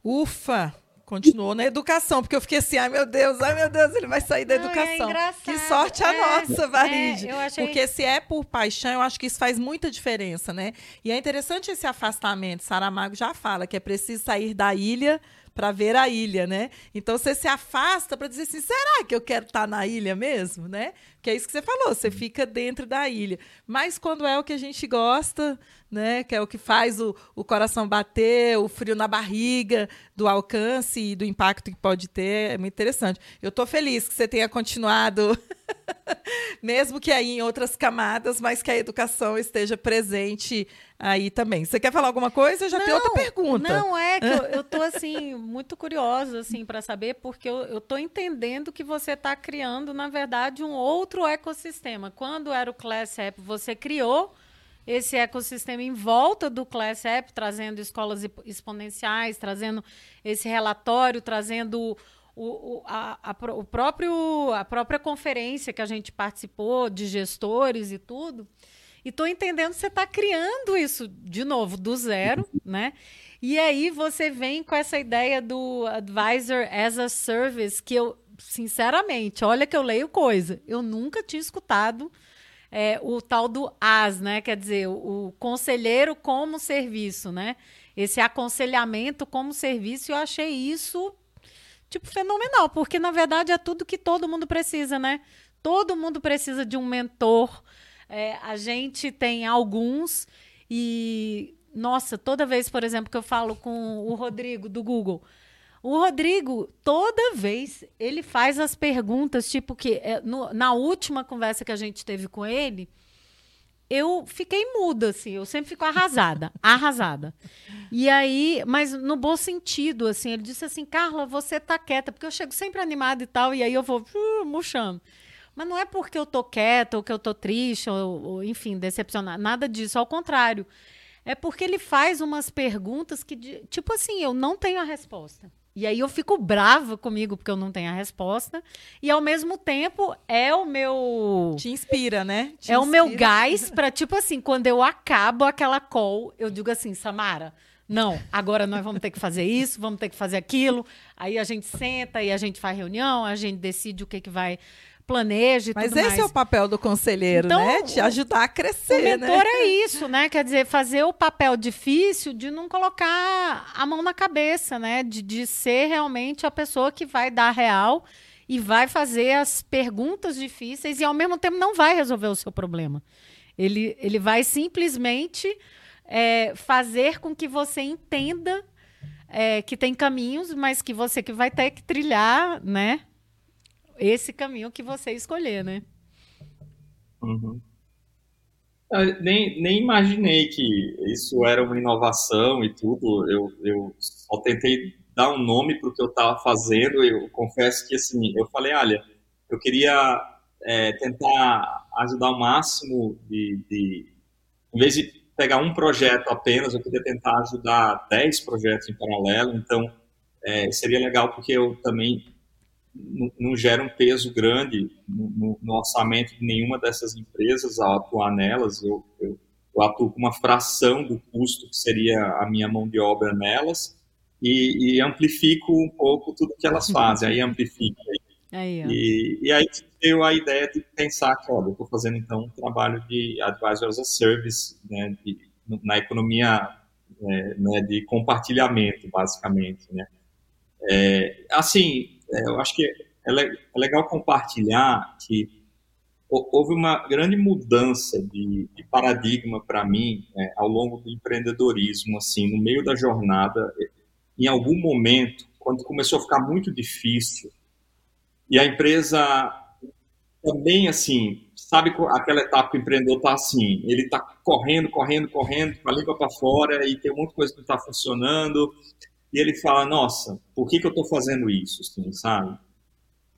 Ufa! Continuou na educação, porque eu fiquei assim, ai meu Deus, ai meu Deus, ele vai sair da Não, é educação. É que sorte a é, nossa, Varide. É, achei... Porque se é por paixão, eu acho que isso faz muita diferença, né? E é interessante esse afastamento. Saramago já fala que é preciso sair da ilha para ver a ilha, né? Então você se afasta para dizer assim, será que eu quero estar tá na ilha mesmo, né? Que é isso que você falou, você fica dentro da ilha. Mas quando é o que a gente gosta, né? Que é o que faz o, o coração bater, o frio na barriga, do alcance e do impacto que pode ter, é muito interessante. Eu estou feliz que você tenha continuado, [LAUGHS] [LAUGHS] mesmo que aí em outras camadas, mas que a educação esteja presente aí também. Você quer falar alguma coisa? Já não, tem outra pergunta. Não, é que eu, estou [LAUGHS] assim, muito curiosa, assim, para saber, porque eu, estou entendendo que você está criando, na verdade, um outro ecossistema. Quando era o Class App, você criou esse ecossistema em volta do Class App, trazendo escolas exponenciais, trazendo esse relatório, trazendo o, o, a, a, o próprio, a própria conferência que a gente participou, de gestores e tudo. E estou entendendo que você está criando isso de novo, do zero, né? E aí você vem com essa ideia do Advisor as a Service, que eu, sinceramente, olha que eu leio coisa. Eu nunca tinha escutado é, o tal do AS, né? Quer dizer, o, o conselheiro como serviço, né? Esse aconselhamento como serviço, eu achei isso tipo fenomenal, porque na verdade é tudo que todo mundo precisa, né? Todo mundo precisa de um mentor. É, a gente tem alguns e nossa, toda vez, por exemplo, que eu falo com o Rodrigo do Google, o Rodrigo, toda vez, ele faz as perguntas, tipo que é, no, na última conversa que a gente teve com ele, eu fiquei muda, assim, eu sempre fico arrasada, [LAUGHS] arrasada. E aí, mas no bom sentido, assim, ele disse assim, Carla, você tá quieta, porque eu chego sempre animada e tal, e aí eu vou uh, murchando. Mas não é porque eu tô quieta, ou que eu tô triste, ou, ou enfim, decepcionada, nada disso, ao contrário. É porque ele faz umas perguntas que, tipo assim, eu não tenho a resposta. E aí eu fico brava comigo porque eu não tenho a resposta. E ao mesmo tempo é o meu. Te inspira, né? Te é inspira. o meu gás para, tipo assim, quando eu acabo aquela call, eu digo assim, Samara. Não, agora nós vamos ter que fazer isso, vamos ter que fazer aquilo. Aí a gente senta e a gente faz reunião, a gente decide o que, que vai planeje Mas esse mais. é o papel do conselheiro, então, né? Te ajudar a crescer, o mentor né? é isso, né? Quer dizer, fazer o papel difícil de não colocar a mão na cabeça, né? De, de ser realmente a pessoa que vai dar real e vai fazer as perguntas difíceis e ao mesmo tempo não vai resolver o seu problema. Ele, ele vai simplesmente é, fazer com que você entenda é, que tem caminhos, mas que você que vai ter que trilhar, né? Esse caminho que você escolher, né? Uhum. Eu nem, nem imaginei que isso era uma inovação e tudo. Eu, eu só tentei dar um nome para o que eu estava fazendo. Eu confesso que assim, eu falei, olha, eu queria é, tentar ajudar o máximo de, de, em vez de pegar um projeto apenas, eu queria tentar ajudar 10 projetos em paralelo. Então, é, seria legal porque eu também não, gera um peso grande no, no, orçamento de nenhuma dessas empresas ao atuar nelas. Eu, eu, eu, atuo com uma fração do custo que seria a minha mão de obra nelas e, e amplifico um pouco tudo que elas fazem. Aí amplifico. Aí, e, e, aí deu a ideia de pensar que, olha, eu estou fazendo então um trabalho de advisor as a service, né, de, na economia é, né, de compartilhamento, basicamente, né. É, assim, eu acho que é, é legal compartilhar que houve uma grande mudança de, de paradigma para mim é, ao longo do empreendedorismo, assim, no meio da jornada, em algum momento, quando começou a ficar muito difícil, e a empresa também, assim, sabe aquela etapa que o empreendedor está assim, ele está correndo, correndo, correndo, com a língua para fora, e tem muita coisa que não está funcionando, e ele fala, nossa, por que, que eu estou fazendo isso, assim, sabe?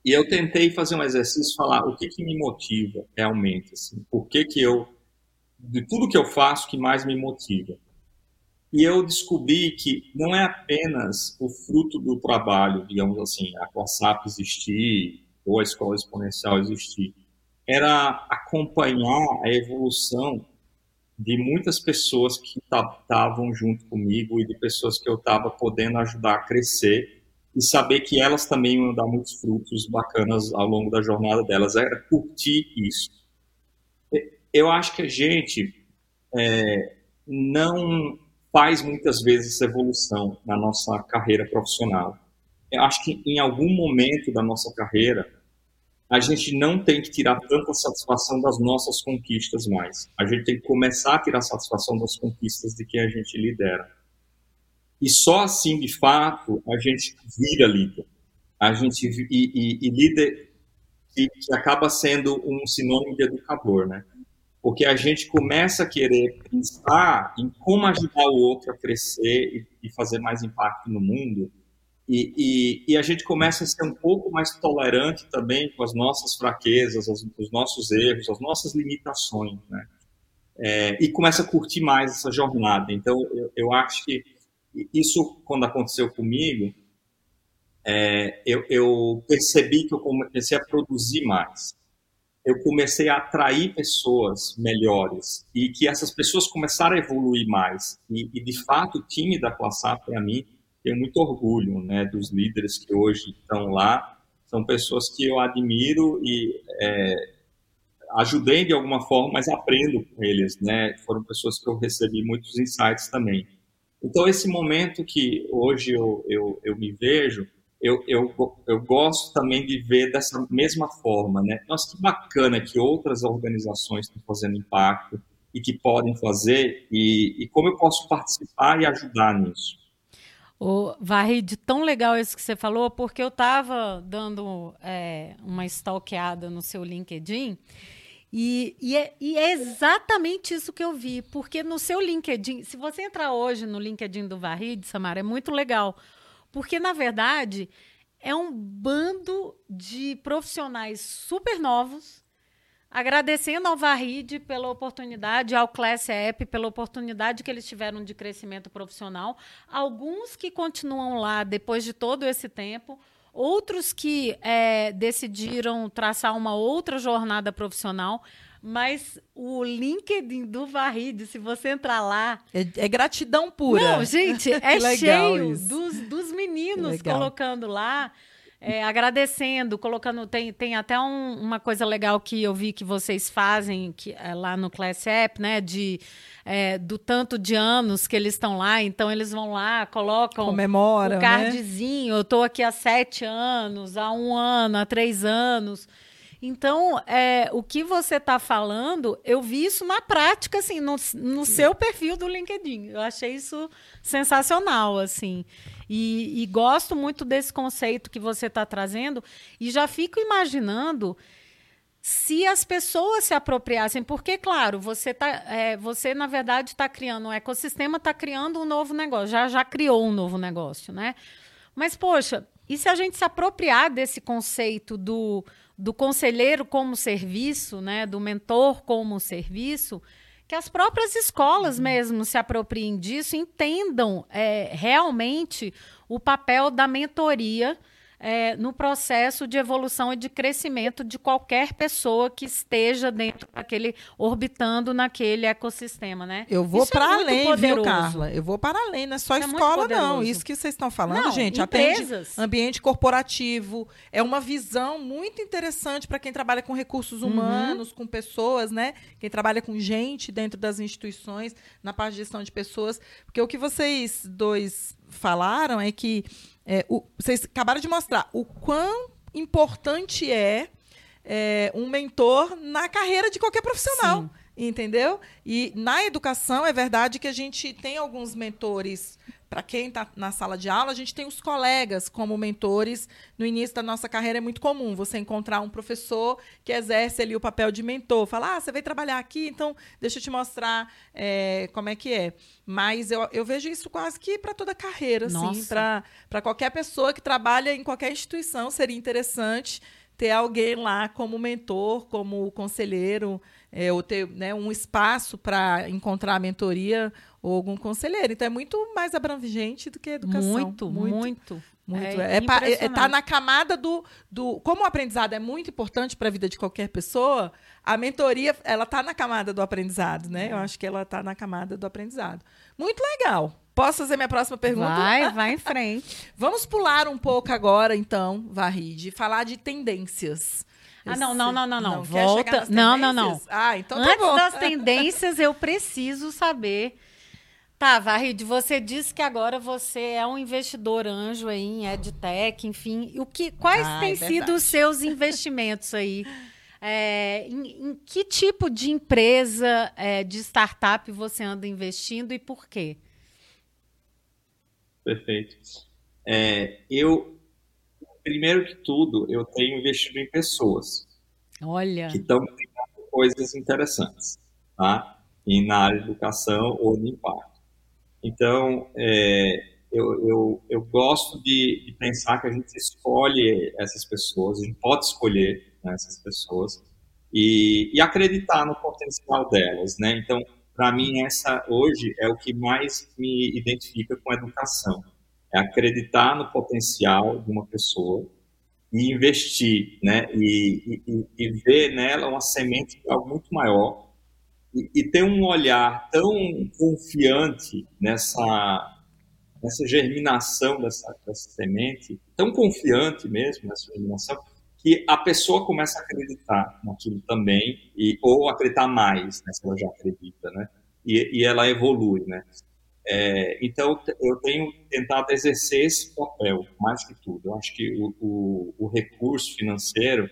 E eu tentei fazer um exercício, falar o que, que me motiva realmente, assim, por que, que eu, de tudo que eu faço, que mais me motiva. E eu descobri que não é apenas o fruto do trabalho, digamos assim, a COSAP existir, ou a escola exponencial existir, era acompanhar a evolução de muitas pessoas que estavam junto comigo e de pessoas que eu estava podendo ajudar a crescer e saber que elas também vão dar muitos frutos bacanas ao longo da jornada delas. Era curtir isso. Eu acho que a gente é, não faz muitas vezes essa evolução na nossa carreira profissional. Eu acho que em algum momento da nossa carreira, a gente não tem que tirar tanta satisfação das nossas conquistas mais. A gente tem que começar a tirar satisfação das conquistas de quem a gente lidera. E só assim, de fato, a gente vira líder. A gente e, e, e líder que, que, acaba sendo um sinônimo de educador, né? Porque a gente começa a querer pensar em como ajudar o outro a crescer e, e fazer mais impacto no mundo. E, e, a gente começa a ser um pouco mais tolerante também com as nossas fraquezas, os, os nossos erros, as nossas limitações, né? É, e começa a curtir mais essa jornada. Então, eu, eu acho que isso, quando aconteceu comigo, é, eu, eu, percebi que eu comecei a produzir mais. Eu comecei a atrair pessoas melhores e que essas pessoas começaram a evoluir mais. E, e de fato, o time da Classar, para mim, tem muito orgulho né, dos líderes que hoje estão lá. São pessoas que eu admiro e é, ajudei de alguma forma, mas aprendo com eles. Né? Foram pessoas que eu recebi muitos insights também. Então, esse momento que hoje eu, eu, eu me vejo, eu, eu, eu gosto também de ver dessa mesma forma, né? Nossa, que bacana que outras organizações estão fazendo impacto e que podem fazer, e, e como eu posso participar e ajudar nisso. O Varrid, tão legal isso que você falou, porque eu estava dando é, uma stalkeada no seu LinkedIn e, e, é, e, é, exatamente isso que eu vi, porque no seu LinkedIn, se você entrar hoje no LinkedIn do Varrid, Samara, é muito legal, porque na verdade é um bando de profissionais super novos, agradecendo ao Varrid pela oportunidade, ao Class App pela oportunidade que eles tiveram de crescimento profissional, alguns que continuam lá depois de todo esse tempo, outros que é, decidiram traçar uma outra jornada profissional. Mas o LinkedIn do Varride, se você entrar lá. É, é gratidão pura. Não, gente, [LAUGHS] é cheio dos, dos meninos colocando lá. É, agradecendo, colocando. Tem, tem até um, uma coisa legal que eu vi que vocês fazem que, é, lá no Class App, né? De, é, do tanto de anos que eles estão lá. Então, eles vão lá, colocam Comemoram, o né? cardzinho. Né? Eu estou aqui há sete anos, há um ano, há três anos. Então, é, o que você está falando, eu vi isso na prática, assim, no, no seu perfil do LinkedIn. Eu achei isso sensacional, assim. E, e gosto muito desse conceito que você está trazendo. E já fico imaginando se as pessoas se apropriassem, porque, claro, você, tá, é, você na verdade, está criando um ecossistema, está criando um novo negócio, já, já criou um novo negócio, né? Mas, poxa, e se a gente se apropriar desse conceito do do conselheiro como serviço, né, do mentor como serviço, que as próprias escolas mesmo se apropriem disso, entendam é, realmente o papel da mentoria é, no processo de evolução e de crescimento de qualquer pessoa que esteja dentro daquele, orbitando naquele ecossistema, né? Eu vou para é além, poderoso. viu, Carla? Eu vou para além, não é só é escola, não. Isso que vocês estão falando, não, gente, empresas. ambiente corporativo. É uma visão muito interessante para quem trabalha com recursos uhum. humanos, uhum. com pessoas, né? Quem trabalha com gente dentro das instituições, na parte de gestão de pessoas. Porque o que vocês dois falaram é que é, o, vocês acabaram de mostrar o quão importante é, é um mentor na carreira de qualquer profissional. Sim. Entendeu? E na educação é verdade que a gente tem alguns mentores para quem está na sala de aula, a gente tem os colegas como mentores. No início da nossa carreira é muito comum você encontrar um professor que exerce ali o papel de mentor. Falar, ah, você veio trabalhar aqui, então deixa eu te mostrar é, como é que é. Mas eu, eu vejo isso quase que para toda a carreira, assim, para qualquer pessoa que trabalha em qualquer instituição, seria interessante ter alguém lá como mentor, como conselheiro, é, ou ter né, um espaço para encontrar a mentoria ou algum conselheiro. Então é muito mais abrangente do que educação. Muito, muito. Muito. muito. É, é, é, tá na camada do, do. Como o aprendizado é muito importante para a vida de qualquer pessoa, a mentoria ela tá na camada do aprendizado, né? Eu acho que ela tá na camada do aprendizado. Muito legal. Posso fazer minha próxima pergunta? Vai, [LAUGHS] vai em frente. Vamos pular um pouco agora, então, Varride, falar de tendências. Ah, não, não, não, não, não. não Volta. Não, não, não. Ah, então tá Antes bom. das tendências, eu preciso saber. Tá, Varride, você disse que agora você é um investidor anjo aí em EdTech, enfim. O que, quais ah, têm é sido os seus investimentos aí? É, em, em, que tipo de empresa, é, de startup você anda investindo e por quê? Perfeito. É, eu, primeiro que tudo, eu tenho investido em pessoas. Olha. Que estão criando coisas interessantes, tá? E na área de educação ou de impacto. Então, é, eu, eu, eu gosto de, de, pensar que a gente escolhe essas pessoas, a gente pode escolher né, essas pessoas e, e, acreditar no potencial delas, né? Então, para mim, essa hoje é o que mais me identifica com a educação. É acreditar no potencial de uma pessoa e investir, né? E, e, e ver nela uma semente de algo muito maior e, e ter um olhar tão confiante nessa nessa germinação dessa, dessa semente, tão confiante mesmo nessa germinação, que a pessoa começa a acreditar naquilo também, e, ou acreditar mais, né, se ela já acredita, né? E, e ela evolui, né? É, então, eu tenho tentado exercer esse papel, mais que tudo. Eu acho que o, o, o recurso financeiro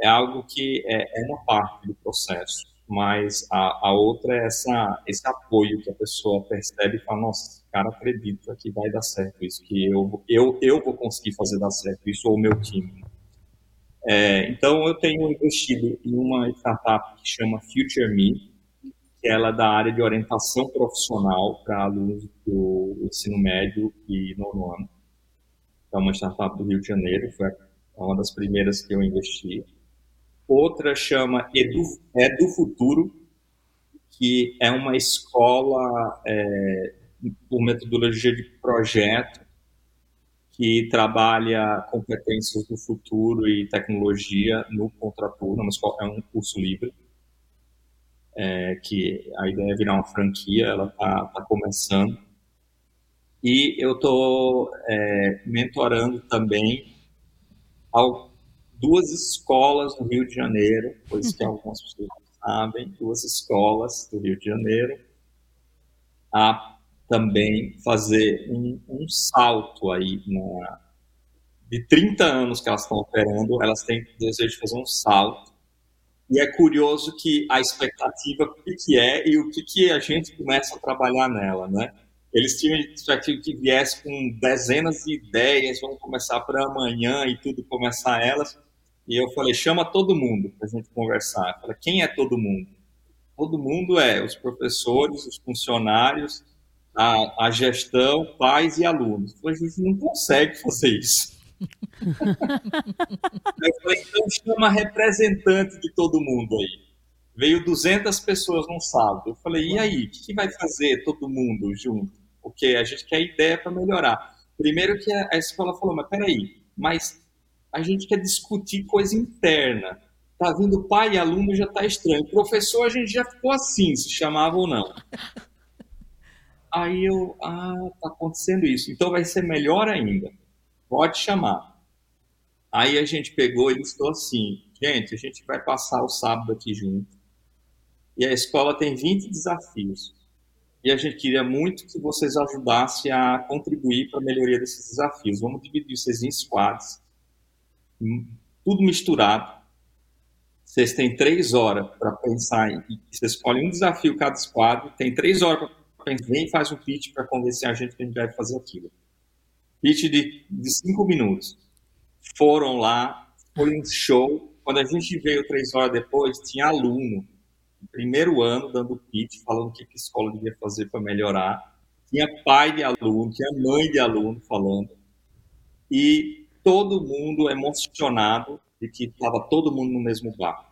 é algo que é, é uma parte do processo mas a, a outra é essa, esse apoio que a pessoa percebe e fala, nossa, cara acredita que vai dar certo isso, que eu, eu, eu vou conseguir fazer dar certo isso, ou o meu time. É, então, eu tenho investido em uma startup que chama Future Me, que ela é da área de orientação profissional para alunos do ensino médio e nono ano. É uma startup do Rio de Janeiro, foi uma das primeiras que eu investi outra chama Edu, Edu Futuro, que é uma escola é, por metodologia de projeto que trabalha competências do futuro e tecnologia no contraturno, é um curso livre, é, que a ideia é virar uma franquia, ela está tá começando. E eu estou é, mentorando também ao, duas escolas no Rio de Janeiro, pois que algumas pessoas sabem, duas escolas do Rio de Janeiro, a também fazer um, um salto aí na, de 30 anos que elas estão operando, elas têm desejo de fazer um salto. E é curioso que a expectativa, o que, que é e o que, que a gente começa a trabalhar nela, né? Eles tinham expectativa que viesse com dezenas de ideias, vamos começar para amanhã e tudo começar elas. E eu falei, chama todo mundo para a gente conversar. Eu falei, quem é todo mundo? Todo mundo é os professores, os funcionários, a, a gestão, pais e alunos. Eu falei, a gente não consegue fazer isso. Eu falei, então chama representante de todo mundo aí. Veio 200 pessoas num sábado. Eu falei, e aí, o que, que vai fazer todo mundo junto? Porque a gente quer ideia para melhorar. Primeiro que a, a escola falou, mas peraí, mas a gente quer discutir coisa interna. Tá vindo pai e aluno já tá estranho. Professor, a gente já ficou assim, se chamava ou não. Aí eu, ah, tá acontecendo isso. Então vai ser melhor ainda. Pode chamar. Aí a gente pegou e disse assim, gente, a gente vai passar o sábado aqui junto. E a escola tem 20 desafios. E a gente queria muito que vocês ajudassem a contribuir para a melhoria desses desafios. Vamos dividir vocês em squads tudo misturado. Vocês têm três horas para pensar em. Você escolhe um desafio cada esquadro, tem três horas para pensar e faz um pitch para convencer a gente que a gente deve fazer aquilo. Pitch de, de cinco minutos. Foram lá, foi um show. Quando a gente veio três horas depois, tinha aluno, primeiro ano, dando pitch, falando o que a escola devia fazer para melhorar. Tinha pai de aluno, tinha mãe de aluno falando. E todo mundo emocionado de que estava todo mundo no mesmo barco.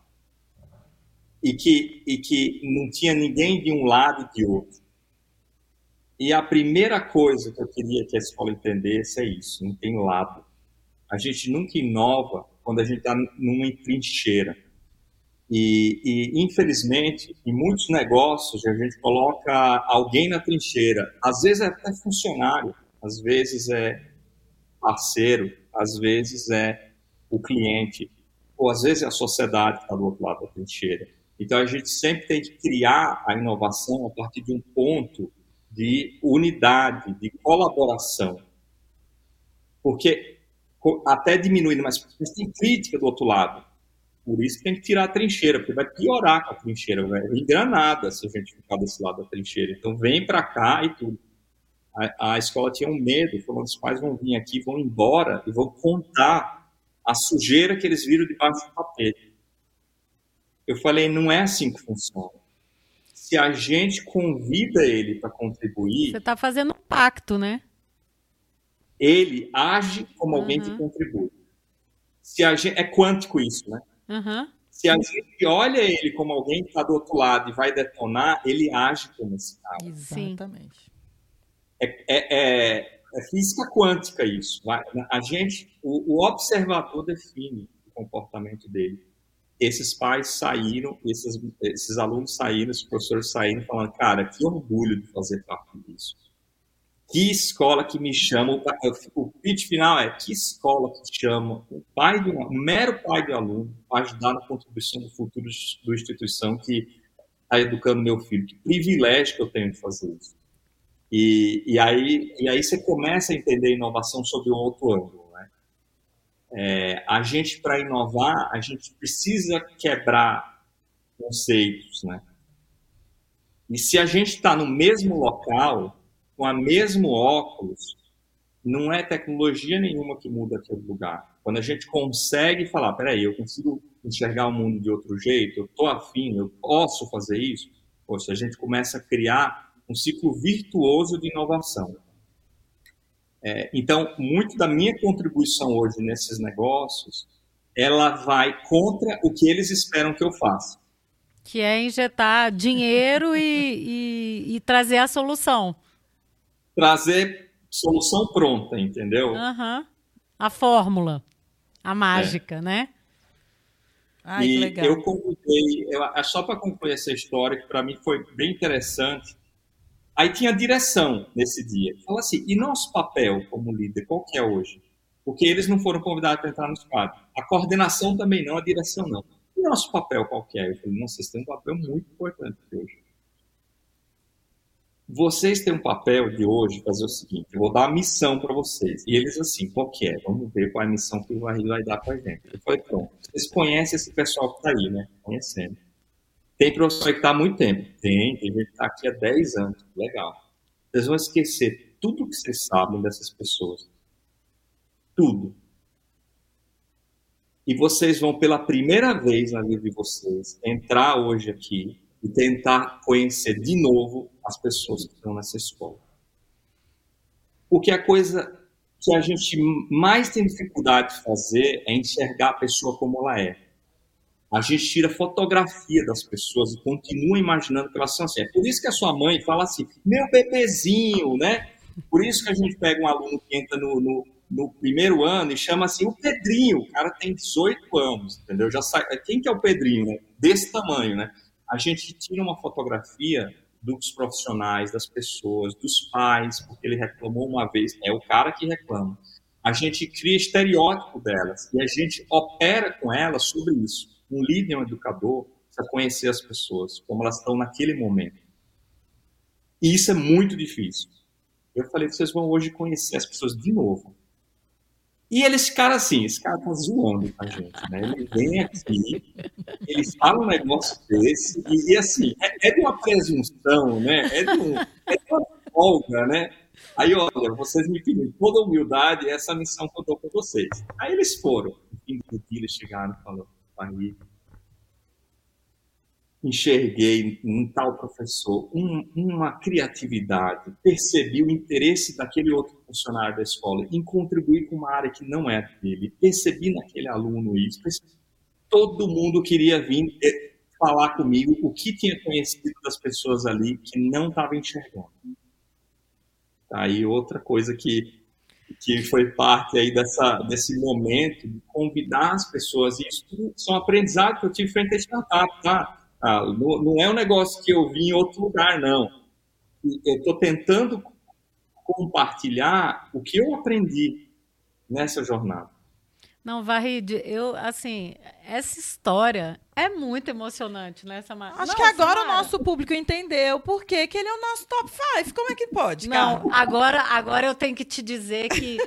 E que, e que não tinha ninguém de um lado e de outro. E a primeira coisa que eu queria que a escola entendesse é isso: não tem lado. A gente nunca inova quando a gente está numa trincheira. E, e, infelizmente, em muitos negócios, a gente coloca alguém na trincheira. Às vezes é até funcionário, às vezes é parceiro, às vezes é o cliente, ou às vezes é a sociedade que está do outro lado da trincheira. Então, a gente sempre tem que criar a inovação a partir de um ponto de unidade, de colaboração. Porque até diminuindo, mas tem crítica do outro lado. Por isso tem que tirar a trincheira, porque vai piorar com a trincheira, vai engranada se a gente ficar desse lado da trincheira. Então vem para cá e tudo. A, a, escola tinha um medo, falando os pais vão vir aqui, vão embora e vão contar a sujeira que eles viram debaixo do tapete. Eu falei, não é assim que funciona. Se a gente convida ele para contribuir. Você está fazendo um pacto, né? Ele age como uhum. alguém que contribui. Se a gente, é quântico isso, né? Uhum. Se a gente olha ele como alguém que está do outro lado e vai detonar, ele age como esse cara. Exatamente. É, é, é, é física quântica isso. A gente, o, o, observador define o comportamento dele. Esses pais saíram, esses, esses alunos saíram, os professores saíram falando, cara, que orgulho de fazer parte disso que escola que me chama, o pitch final é que escola que chama o pai do o mero pai do aluno para ajudar na contribuição do futuro da instituição que está educando meu filho. Que privilégio que eu tenho de fazer isso. E, e, aí, e aí você começa a entender a inovação sob um outro ângulo. É, a gente, para inovar, a gente precisa quebrar conceitos. Né? E se a gente está no mesmo local, com a mesmo óculos, não é tecnologia nenhuma que muda aquele lugar. Quando a gente consegue falar, peraí, eu consigo enxergar o mundo de outro jeito, eu estou afim, eu posso fazer isso, poxa, a gente começa a criar um ciclo virtuoso de inovação. É, então, muito da minha contribuição hoje nesses negócios, ela vai contra o que eles esperam que eu faça. Que é injetar dinheiro e, e, e trazer a solução trazer solução pronta, entendeu? Uhum. A fórmula, a mágica, é. né? Ai, e eu convidei, eu, é só para concluir essa história, que para mim foi bem interessante. Aí tinha direção nesse dia. Fala assim, e nosso papel como líder, qual que é hoje? Porque eles não foram convidados para entrar nos quadros. A coordenação também não, a direção não. E nosso papel qual que é? Eu falei, nossa, vocês têm um papel muito importante hoje. Vocês têm um papel de hoje fazer o seguinte: eu vou dar a missão para vocês. E eles, assim, qual que é? Vamos ver qual é a missão que o Varri vai dar para gente. Eu falei: pronto, vocês conhecem esse pessoal que está aí, né? Conhecendo. Tem professor que está há muito tempo? Tem, tem gente que está aqui há 10 anos. Legal. Vocês vão esquecer tudo que vocês sabem dessas pessoas. Tudo. E vocês vão, pela primeira vez na vida de vocês, entrar hoje aqui e tentar conhecer de novo as pessoas que estão nessa escola. Porque a coisa que a gente mais tem dificuldade de fazer é enxergar a pessoa como ela é. A gente tira fotografia das pessoas e continua imaginando que elas são assim. É por isso que a sua mãe fala assim, meu bebezinho, né? Por isso que a gente pega um aluno que entra no, no, no primeiro ano e chama assim o Pedrinho. O cara tem 18 anos, entendeu? Já sai... Quem que é o Pedrinho, né? Desse tamanho, né? a gente tira uma fotografia dos profissionais, das pessoas, dos pais, porque ele reclamou uma vez, é o cara que reclama. A gente cria estereótipo delas e a gente opera com elas sobre isso. Um líder, um educador, precisa conhecer as pessoas, como elas estão naquele momento. E isso é muito difícil. Eu falei, vocês vão hoje conhecer as pessoas de novo. E eles ficaram assim, esse cara tá zoando com a gente, né? Ele vem aqui, ele fala um negócio desse, e, e assim, é, é, de uma presunção, né? É de, um, é de uma folga, né? Aí, olha, vocês me pediram toda humildade, essa missão que eu dou com vocês. Aí eles foram. No fim do dia, eles chegaram e falaram, aí, enxerguei um tal professor um, uma criatividade, percebi o interesse daquele outro funcionário da escola em contribuir com uma área que não é dele, percebi naquele aluno isso, todo mundo queria vir falar comigo o que tinha conhecido das pessoas ali que não estava enxergando. Tá aí outra coisa que que foi parte aí dessa, desse momento de convidar as pessoas. E isso são aprendizados que eu tive frente à startup, tá? Ah, não, não, é um negócio que eu vi em outro lugar, não. Eu estou tentando compartilhar o que eu aprendi nessa jornada. Não, Varride, eu, assim, essa história é muito emocionante, né, Samara? Acho que agora Samara... o nosso público entendeu por que ele é o nosso top 5. Como é que pode, Não, agora, agora eu tenho que te dizer que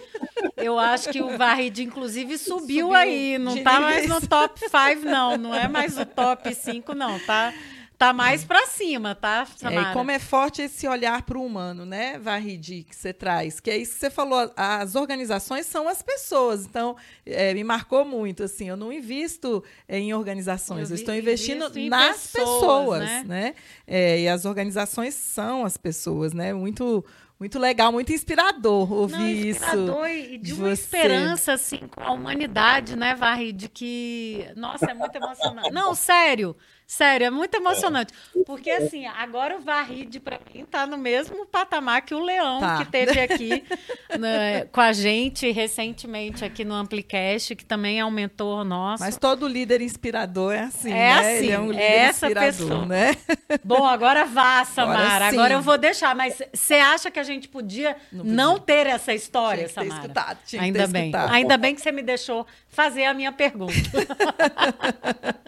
eu acho que o Varride, inclusive, subiu, subiu aí. Não tá mais no top 5, não. Não é mais o top 5, não, tá? Tá mais para cima, tá, Samara? É, e como é forte esse olhar para o humano, né, Varridi, que você traz. Que é isso que você falou, as organizações são as pessoas. Então, é, me marcou muito, assim, eu não invisto em organizações, eu, eu estou investindo nas pessoas, pessoas né? né? É, e as organizações são as pessoas, né? Muito muito legal, muito inspirador ouvir Não, inspirador isso. E de, uma você. esperança, assim, com a humanidade, né, Varri? De que. Nossa, é muito emocionante. Não, sério. Sério, é muito emocionante. Porque, assim, agora o Varride, para mim, tá no mesmo patamar que o Leão, tá. que teve aqui [LAUGHS] né, com a gente recentemente aqui no Amplicast, que também é um mentor nosso. Mas todo líder inspirador é assim, é né? Assim, Ele é um líder é essa inspirador, pessoa. né? [LAUGHS] Bom, agora vá, Samara. Agora, agora, eu vou deixar. Mas você acha que a gente podia não, não ter essa história, tinha Samara? Escutado, tinha Ainda bem. Escutado. Ainda bem que você me deixou fazer a minha pergunta. [LAUGHS]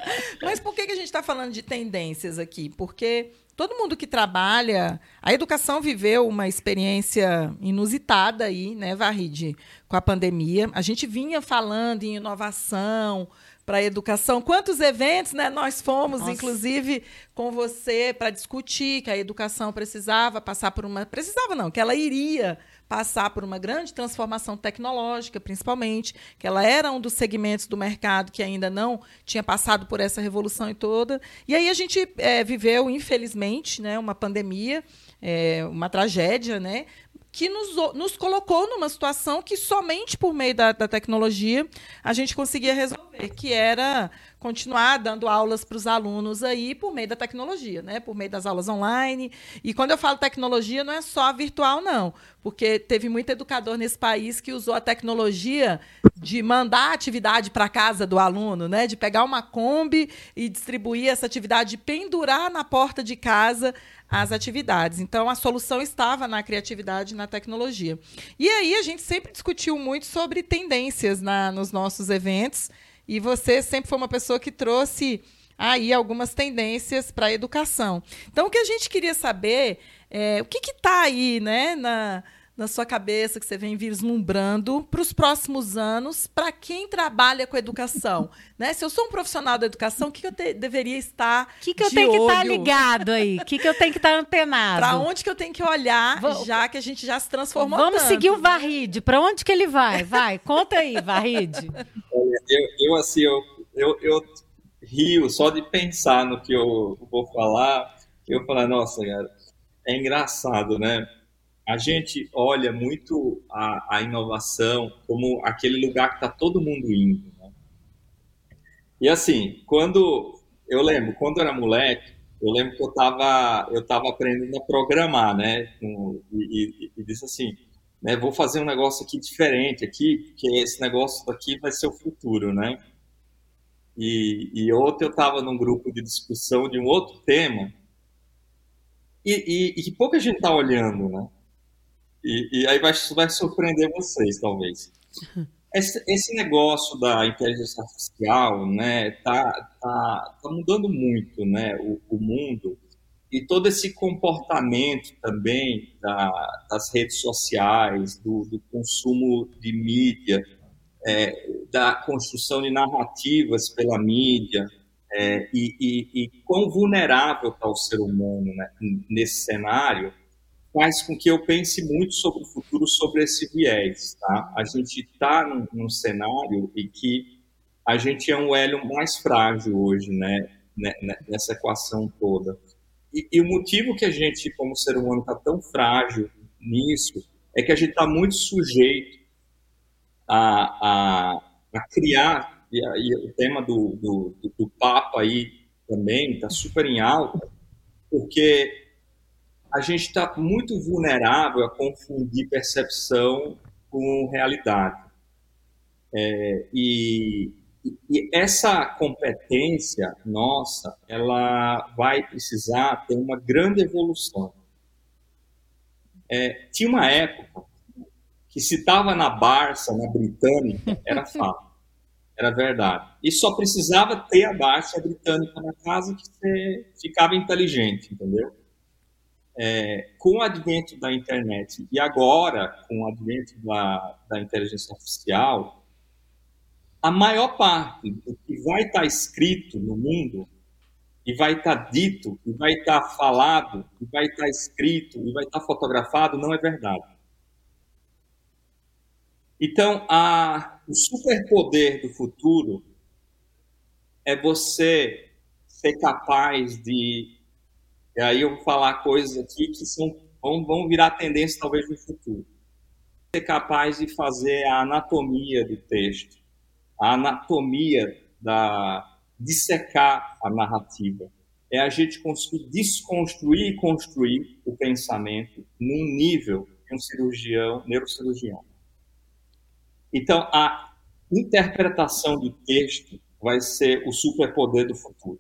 mas por que, que a gente está falando de tendências aqui, porque todo mundo que trabalha, a educação viveu uma experiência inusitada aí, né, Varride, com a pandemia. A gente vinha falando em inovação para a educação. Quantos eventos, né, nós fomos, Nossa. inclusive, com você para discutir que a educação precisava passar por uma, precisava não, que ela iria passar por uma grande transformação tecnológica, principalmente, que ela era um dos segmentos do mercado que ainda não tinha passado por essa revolução toda. E aí a gente é, viveu, infelizmente, né, uma pandemia, é, uma tragédia, né, que nos, nos colocou numa situação que somente por meio da, da tecnologia a gente conseguia resolver, que era continuar dando aulas para os alunos aí por meio da tecnologia, né? por meio das aulas online. E quando eu falo tecnologia, não é só virtual, não, porque teve muito educador nesse país que usou a tecnologia de mandar a atividade para casa do aluno, né? de pegar uma Kombi e distribuir essa atividade, de pendurar na porta de casa as atividades. Então, a solução estava na criatividade e na tecnologia. E aí, a gente sempre discutiu muito sobre tendências na, nos nossos eventos. E você sempre foi uma pessoa que trouxe aí algumas tendências para a educação. Então, o que a gente queria saber é o que está aí né, na, na sua cabeça, que você vem vislumbrando para os próximos anos, para quem trabalha com educação? [LAUGHS] né? Se eu sou um profissional da educação, o que, que eu te, deveria estar O que, que eu tenho olho? que estar ligado aí? O que, que eu tenho que estar antenado? Para onde que eu tenho que olhar, Vou... já que a gente já se transformou Vamos tanto, seguir o Varride. Para onde que ele vai? Vai, conta aí, Varride. Eu, eu assim, eu, eu, eu rio só de pensar no que eu vou falar. Eu falo, nossa, cara, é engraçado, né? a gente olha muito a, a inovação como aquele lugar que está todo mundo indo. Né? E assim, quando eu lembro, quando eu era moleque, eu lembro que eu estava eu tava aprendendo a programar, né? e, e, e, disse assim, né? Vou fazer um negócio aqui diferente aqui, porque esse negócio aqui vai ser o futuro, né? E, e ontem eu estava num grupo de discussão de um outro tema e, e, e pouca gente está olhando, né? E, e aí vai, vai surpreender vocês, talvez. [LAUGHS] Esse, esse, negócio da inteligência artificial, né, tá, tá, tá mudando muito, né, o, o mundo e todo esse comportamento também da, das redes sociais, do, do consumo de mídia, é, da construção de narrativas pela mídia, é, e, e, e, quão vulnerável está o ser humano né, nesse cenário, faz com que eu pense muito sobre o futuro, sobre esse viés. Tá? A gente está num, num, cenário em que a gente é um elo mais frágil hoje, né? né nessa equação toda. E, e, o motivo que a gente, como ser humano, está tão frágil nisso é que a gente está muito sujeito a, a, a criar, e, e, o tema do, do, do, do Papa aí também está super em alta, porque a gente está muito vulnerável a confundir percepção com realidade. É, e, e essa competência nossa, ela vai precisar ter uma grande evolução. É, tinha uma época que se estava na Barça, na Britânica, era fato. Era verdade. E só precisava ter a Barça Britânica na casa que você ficava inteligente, entendeu? É, com o advento da internet e agora com o advento da, da inteligência artificial, a maior parte do que vai estar escrito no mundo e vai estar dito, e vai estar falado, e vai estar escrito, e vai estar fotografado não é verdade. Então, a, o superpoder do futuro é você ser capaz de. E aí eu vou falar coisas aqui que são, vão, vão virar tendência talvez no futuro. Ser capaz de fazer a anatomia do texto, a anatomia da. dissecar a narrativa. É a gente conseguir desconstruir e construir o pensamento num nível de um cirurgião, neurocirurgião. Então, a interpretação do texto vai ser o superpoder do futuro.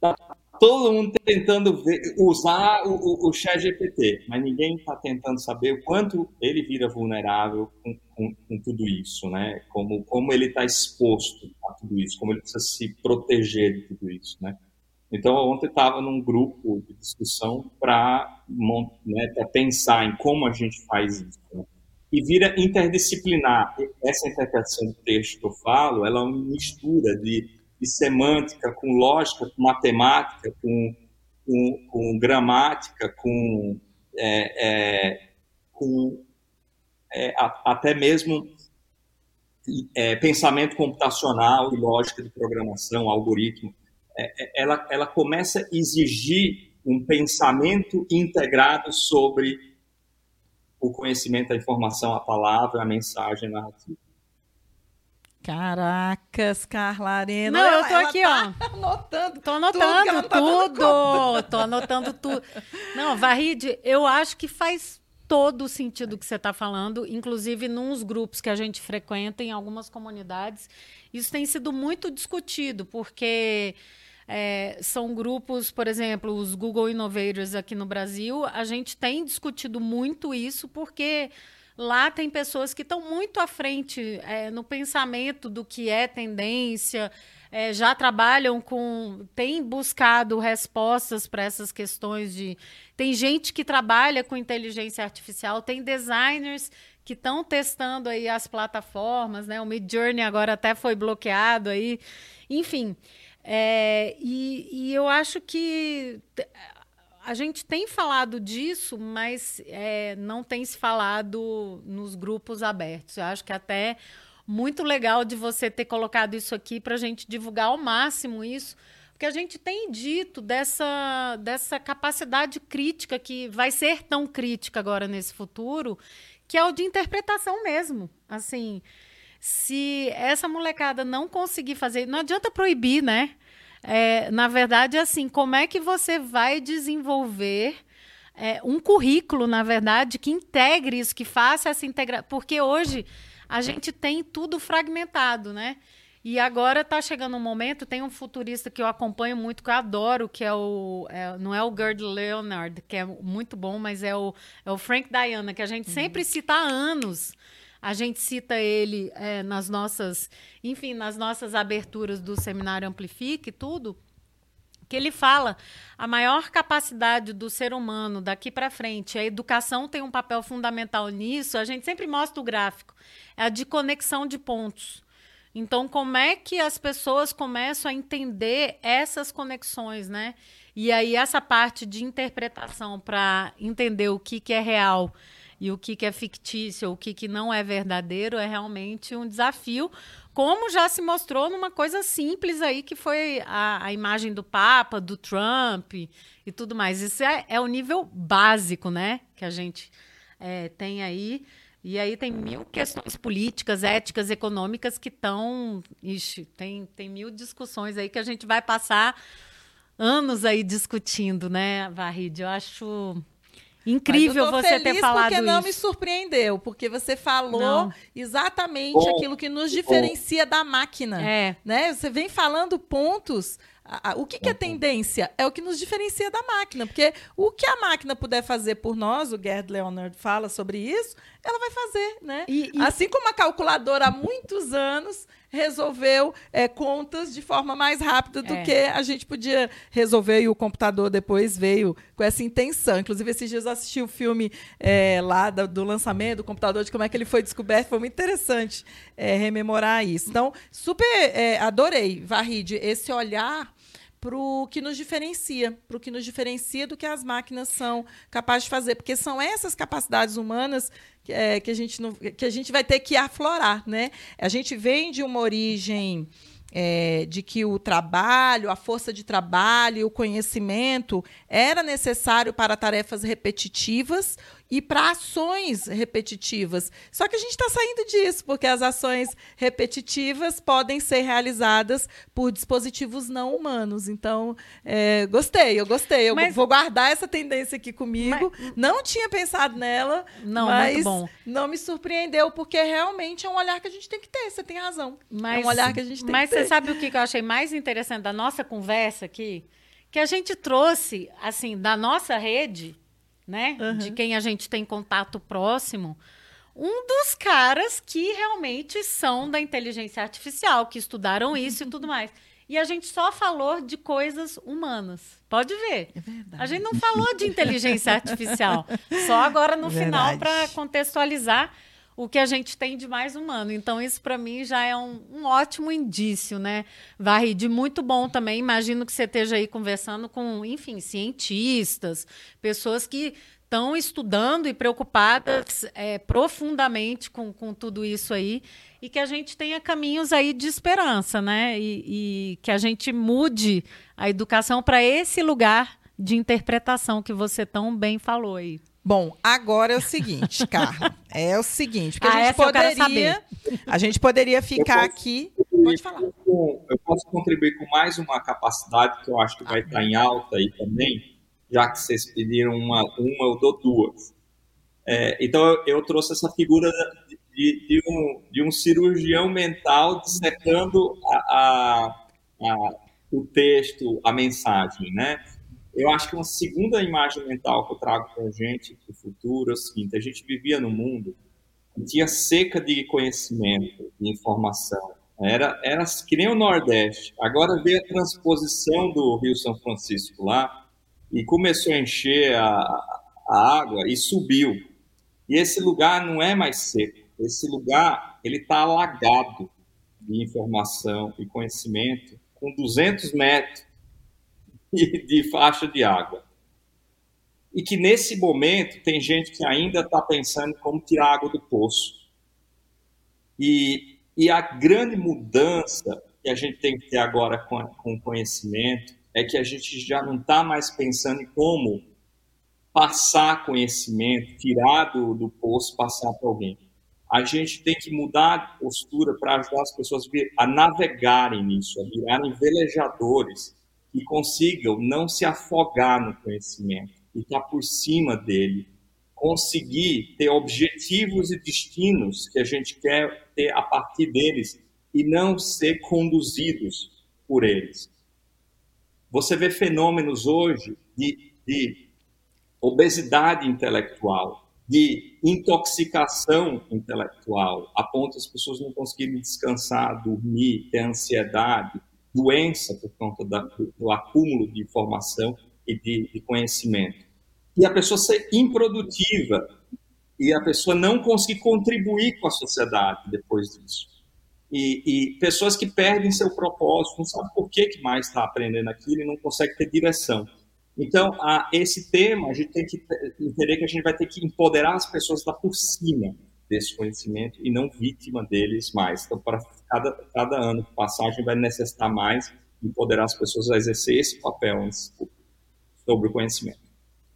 Tá todo mundo tentando ver, usar o, o, o chat GPT, mas ninguém está tentando saber o quanto ele vira vulnerável com, com, com tudo isso, né? Como, como ele está exposto a tudo isso, como ele precisa se proteger de tudo isso, né? Então, ontem estava num grupo de discussão para né, pensar em como a gente faz isso. Né? E vira interdisciplinar. Essa interpretação do texto que eu falo, ela é uma mistura de, de semântica com lógica, com matemática, com, com, com gramática, com, é, é, com é, a, até mesmo é, pensamento computacional e lógica de programação, algoritmo. É, é, ela, ela começa a exigir um pensamento integrado sobre o conhecimento, a informação, a palavra, a mensagem, a narrativa. Caracas, Carla Arena. Não, eu tô aqui, tá ó. [LAUGHS] Anotando. Tô anotando tudo. tudo. tô anotando tudo. Não, Varride, eu acho que faz todo o sentido que você está falando, inclusive nos grupos que a gente frequenta, em algumas comunidades. Isso tem sido muito discutido, porque é, são grupos, por exemplo, os Google Innovators aqui no Brasil. A gente tem discutido muito isso porque lá tem pessoas que estão muito à frente é, no pensamento do que é tendência, é, já trabalham com. têm buscado respostas para essas questões de. Tem gente que trabalha com inteligência artificial, tem designers que estão testando aí as plataformas, né? O Mid Journey agora até foi bloqueado aí. Enfim. É, e, e, eu acho que a gente tem falado disso, mas é, não tem se falado nos grupos abertos. Eu acho que até muito legal de você ter colocado isso aqui para a gente divulgar ao máximo isso, porque a gente tem dito dessa, dessa capacidade crítica que vai ser tão crítica agora nesse futuro, que é o de interpretação mesmo. Assim, se essa molecada não conseguir fazer, não adianta proibir, né? É, na verdade, assim, como é que você vai desenvolver é, um currículo, na verdade, que integre isso, que faça essa integração? Porque hoje a gente tem tudo fragmentado, né? E agora está chegando um momento, tem um futurista que eu acompanho muito, que eu adoro, que é o. É, não é o Gerd Leonard, que é muito bom, mas é o, é o Frank Diana, que a gente uhum. sempre cita há anos. A gente cita ele é, nas nossas, enfim, nas nossas aberturas do seminário Amplifique tudo, que ele fala a maior capacidade do ser humano daqui para frente, a educação tem um papel fundamental nisso. A gente sempre mostra o gráfico, é a de conexão de pontos. Então, como é que as pessoas começam a entender essas conexões, né? E aí, essa parte de interpretação para entender o que, que é real e o que, que é fictício, o que, que não é verdadeiro, é realmente um desafio, como já se mostrou numa coisa simples aí, que foi a, a imagem do Papa, do Trump e tudo mais. Isso é, é o nível básico, né, que a gente é, tem aí. E aí tem mil questões políticas, éticas, econômicas que estão. Ixi, tem, tem mil discussões aí que a gente vai passar anos aí discutindo, né, Varride? Eu acho incrível você ter falado porque não isso. me surpreendeu, porque você falou não. exatamente Bom, aquilo que nos diferencia da máquina. É. Né? Você vem falando pontos o que, que, é uhum. tendência? É o que nos diferencia da máquina, porque o que a máquina puder fazer por nós, o Gerd Leonard fala sobre isso, ela vai fazer, né? E, e... Assim como a calculadora há muitos anos resolveu é, contas de forma mais rápida do é. que a gente podia resolver e o computador depois veio com essa intenção. Inclusive, esses dias eu assisti o filme é, lá do, do, lançamento do computador, de como é que ele foi descoberto. Foi muito interessante é, rememorar isso. Então, super é, adorei, Varride, esse olhar para o que nos diferencia, para o que nos diferencia do que as máquinas são capazes de fazer, porque são essas capacidades humanas que, é, que, a, gente não, que a gente vai ter que aflorar. Né? A gente vem de uma origem é, de que o trabalho, a força de trabalho o conhecimento era necessário para tarefas repetitivas e para ações repetitivas. Só que a gente está saindo disso, porque as ações repetitivas podem ser realizadas por dispositivos não humanos. Então, é, gostei, eu gostei. Eu mas, vou guardar essa tendência aqui comigo. Mas, não tinha pensado nela, não, mas não me surpreendeu, porque realmente é um olhar que a gente tem que ter. Você tem razão. Mas, é um olhar que a gente tem mas que ter. Mas você sabe o que eu achei mais interessante da nossa conversa aqui? Que a gente trouxe, assim, da nossa rede né? Uhum. De quem a gente tem contato próximo. Um dos caras que realmente são da inteligência artificial, que estudaram isso e tudo mais. E a gente só falou de coisas humanas. Pode ver. É verdade. A gente não falou de inteligência artificial. Só agora no é [LAUGHS] final para contextualizar o que a gente tem de mais humano. Então, isso para mim já é um, um, ótimo indício, né? Varri, de muito bom também. Imagino que você esteja aí conversando com, enfim, cientistas, pessoas que estão estudando e preocupadas é, profundamente com, com tudo isso aí e que a gente tenha caminhos aí de esperança, né? E, e que a gente mude a educação para esse lugar de interpretação que você tão bem falou aí. Bom, agora é o seguinte, Carla. É o seguinte, porque ah, a gente poderia. A gente poderia ficar aqui. Pode falar. eu posso contribuir com mais uma capacidade que eu acho que vai estar em alta aí também, já que vocês pediram uma, uma eu dou duas. É, então eu, eu, trouxe essa figura de, de, um, de um cirurgião mental dissecando a, a, a, o texto, a mensagem, né? Eu acho que uma segunda imagem mental que eu trago para a gente para o futuro é o seguinte: a gente vivia num mundo que tinha seca de conhecimento, de informação. Era, era que nem o Nordeste. Agora veio a transposição do Rio São Francisco lá e começou a encher a, a água e subiu. E esse lugar não é mais seco. Esse lugar ele está alagado de informação e conhecimento com 200 metros de faixa de água. E que nesse momento tem gente que ainda está pensando como tirar água do poço. E, e a grande mudança que a gente tem que ter agora com, com conhecimento é que a gente já não está mais pensando em como passar conhecimento, tirar do, do poço, passar para alguém. A gente tem que mudar a postura para ajudar as pessoas a navegarem nisso, a virarem velejadores que consigam não se afogar no conhecimento e estar por cima dele, conseguir ter objetivos e destinos que a gente quer ter a partir deles e não ser conduzidos por eles. Você vê fenômenos hoje de, de obesidade intelectual, de intoxicação intelectual, a ponto as pessoas não conseguirem descansar, dormir, ter ansiedade, doença por conta da, do, acúmulo de informação e de, de, conhecimento. E a pessoa ser improdutiva e a pessoa não conseguir contribuir com a sociedade depois disso. E, e pessoas que perdem seu propósito, não sabem por que, que mais está aprendendo aquilo e não consegue ter direção. Então, a, esse tema, a gente tem que entender que a gente vai ter que empoderar as pessoas da por cima desse conhecimento e não vítima deles mais. Então, para cada, cada ano que passar, a gente vai necessitar mais empoderar as pessoas a exercer esse papel sobre o conhecimento.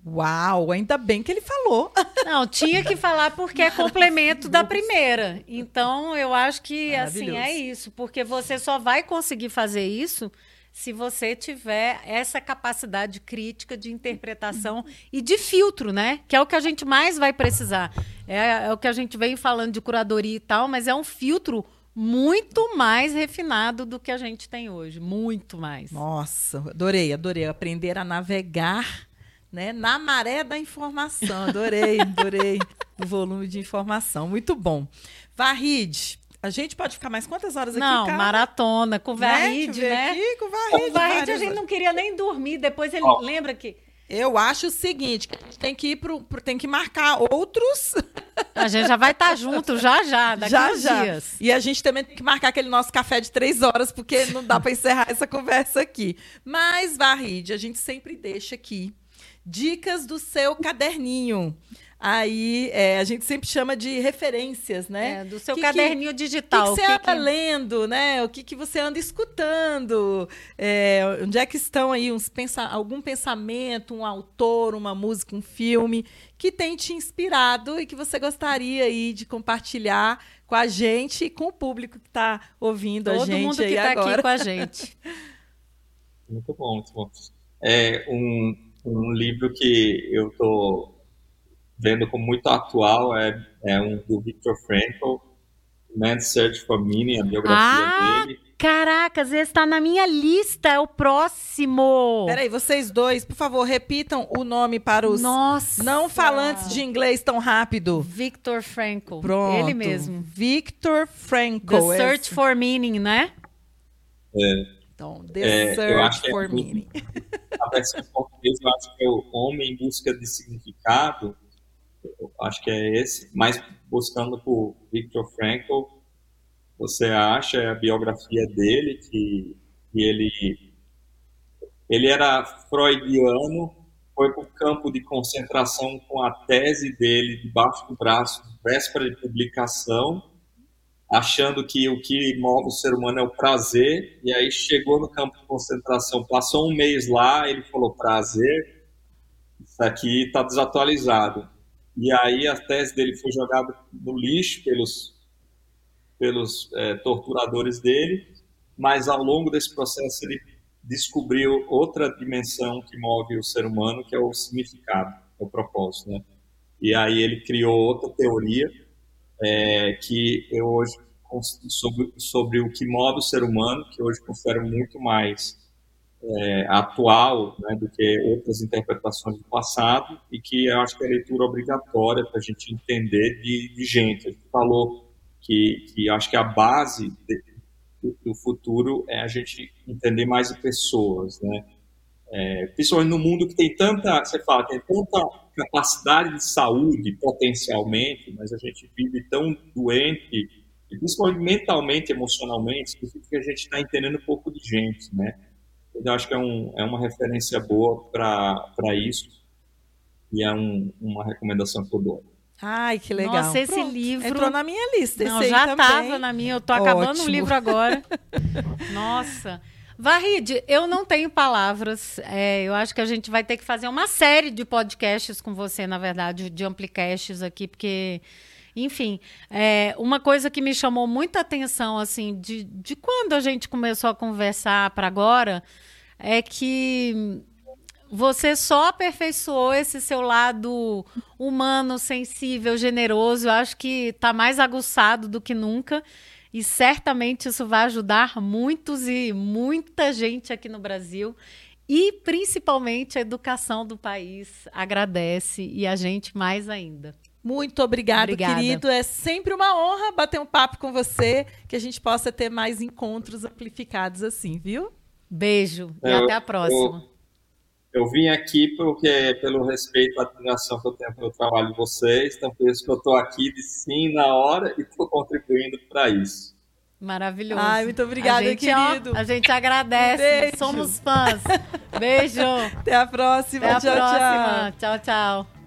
Uau, ainda bem que ele falou. [LAUGHS] Não, tinha que falar porque é complemento da primeira. Então, eu acho que assim é isso, porque você só vai conseguir fazer isso se você tiver essa capacidade crítica de interpretação e de filtro, né? Que é o que a gente mais vai precisar. É, é o que a gente vem falando de curadoria e tal, mas é um filtro muito mais refinado do que a gente tem hoje. Muito mais. Nossa, adorei, adorei. Aprender a navegar né, na maré da informação. Adorei, adorei o volume de informação. Muito bom. Varride, a gente pode ficar mais quantas horas aqui, Não, maratona, com Varride, né? né? Aqui, com Varride. Com Varride a gente não queria nem dormir. Depois ele oh. lembra que... Eu acho o seguinte, que a gente tem que ir pro, pro tem que marcar outros. A gente já vai estar tá [LAUGHS] junto já já, daqui já, já. dias. E a gente também tem que marcar aquele nosso café de três horas, porque não dá para encerrar essa conversa aqui. Mas, Varride, a gente sempre deixa aqui dicas do seu caderninho. Aí é, a gente sempre chama de referências, né? É, do seu que caderninho que, digital. O que, que, você que anda lendo, né? O que, que você anda escutando? É, onde é que estão aí uns pensa algum pensamento, um autor, uma música, um filme que tem te inspirado e que você gostaria aí de compartilhar com a gente e com o público que está ouvindo Todo a gente mundo que está aqui com a gente. [LAUGHS] Muito bom, muito bom. É um, um livro que eu estou vendo como muito atual é, é um do Viktor Frankl, Man's Search for Meaning, a biografia ah, dele. Caracas, esse está na minha lista, é o próximo. Peraí, vocês dois, por favor, repitam o nome para os Nossa. não falantes de inglês tão rápido. Victor Frankl. Pronto. Ele mesmo. Victor Frankl. The Search esse. for Meaning, né? É. Então, The é, Search for é Meaning. A versão eu acho que é o Homem em Busca de Significado acho que é esse, mas buscando por Viktor Frankl, você acha a biografia dele, que, que ele, ele era freudiano, foi para o campo de concentração com a tese dele debaixo do braço, véspera de publicação, achando que o que move o ser humano é o prazer, e aí chegou no campo de concentração, passou um mês lá, ele falou, prazer, isso aqui está desatualizado e aí a tese dele foi jogada no lixo pelos, pelos é, torturadores dele, mas ao longo desse processo ele descobriu outra dimensão que move o ser humano, que é o significado, o propósito, né? E aí ele criou outra teoria é, que eu hoje sobre, sobre o que move o ser humano, que hoje considero muito mais é, atual né, do que outras interpretações do passado e que eu acho que é leitura obrigatória para a gente entender de, de, gente. A gente falou que, que acho que a base de, do, futuro é a gente entender mais de pessoas, né? É, principalmente no mundo que tem tanta, você fala, tem tanta capacidade de saúde potencialmente, mas a gente vive tão doente, principalmente mentalmente, emocionalmente, que a gente está entendendo pouco de gente, né? Eu acho que é, um, é uma referência boa para isso e é um, uma recomendação que eu dou. Ai, que legal. Nossa, esse Pronto, livro. Entrou na minha lista. Não, já estava na minha. Eu tô acabando o livro agora. [LAUGHS] Nossa. Varride, eu não tenho palavras. É, eu acho que a gente vai ter que fazer uma série de podcasts com você, na verdade, de amplicasts aqui, porque enfim, é, uma coisa que me chamou muita atenção, assim, de, de quando a gente começou a conversar para agora, é que você só aperfeiçoou esse seu lado humano, sensível, generoso. Eu acho que está mais aguçado do que nunca. E certamente isso vai ajudar muitos e muita gente aqui no Brasil. E principalmente a educação do país agradece e a gente mais ainda. Muito obrigado, Obrigada. querido. É sempre uma honra bater um papo com você, que a gente possa ter mais encontros amplificados assim, viu? Beijo e eu, até a próxima. Eu, eu, vim aqui porque pelo respeito e admiração que eu tenho pelo trabalho de vocês, então por isso que eu estou aqui de sim na hora e estou contribuindo para isso. Maravilhoso. Ai, muito obrigada, a gente, querido. Ó, a gente agradece. Beijo. Somos fãs. Beijo. Até a próxima. Até a tchau, próxima. tchau. tchau. tchau.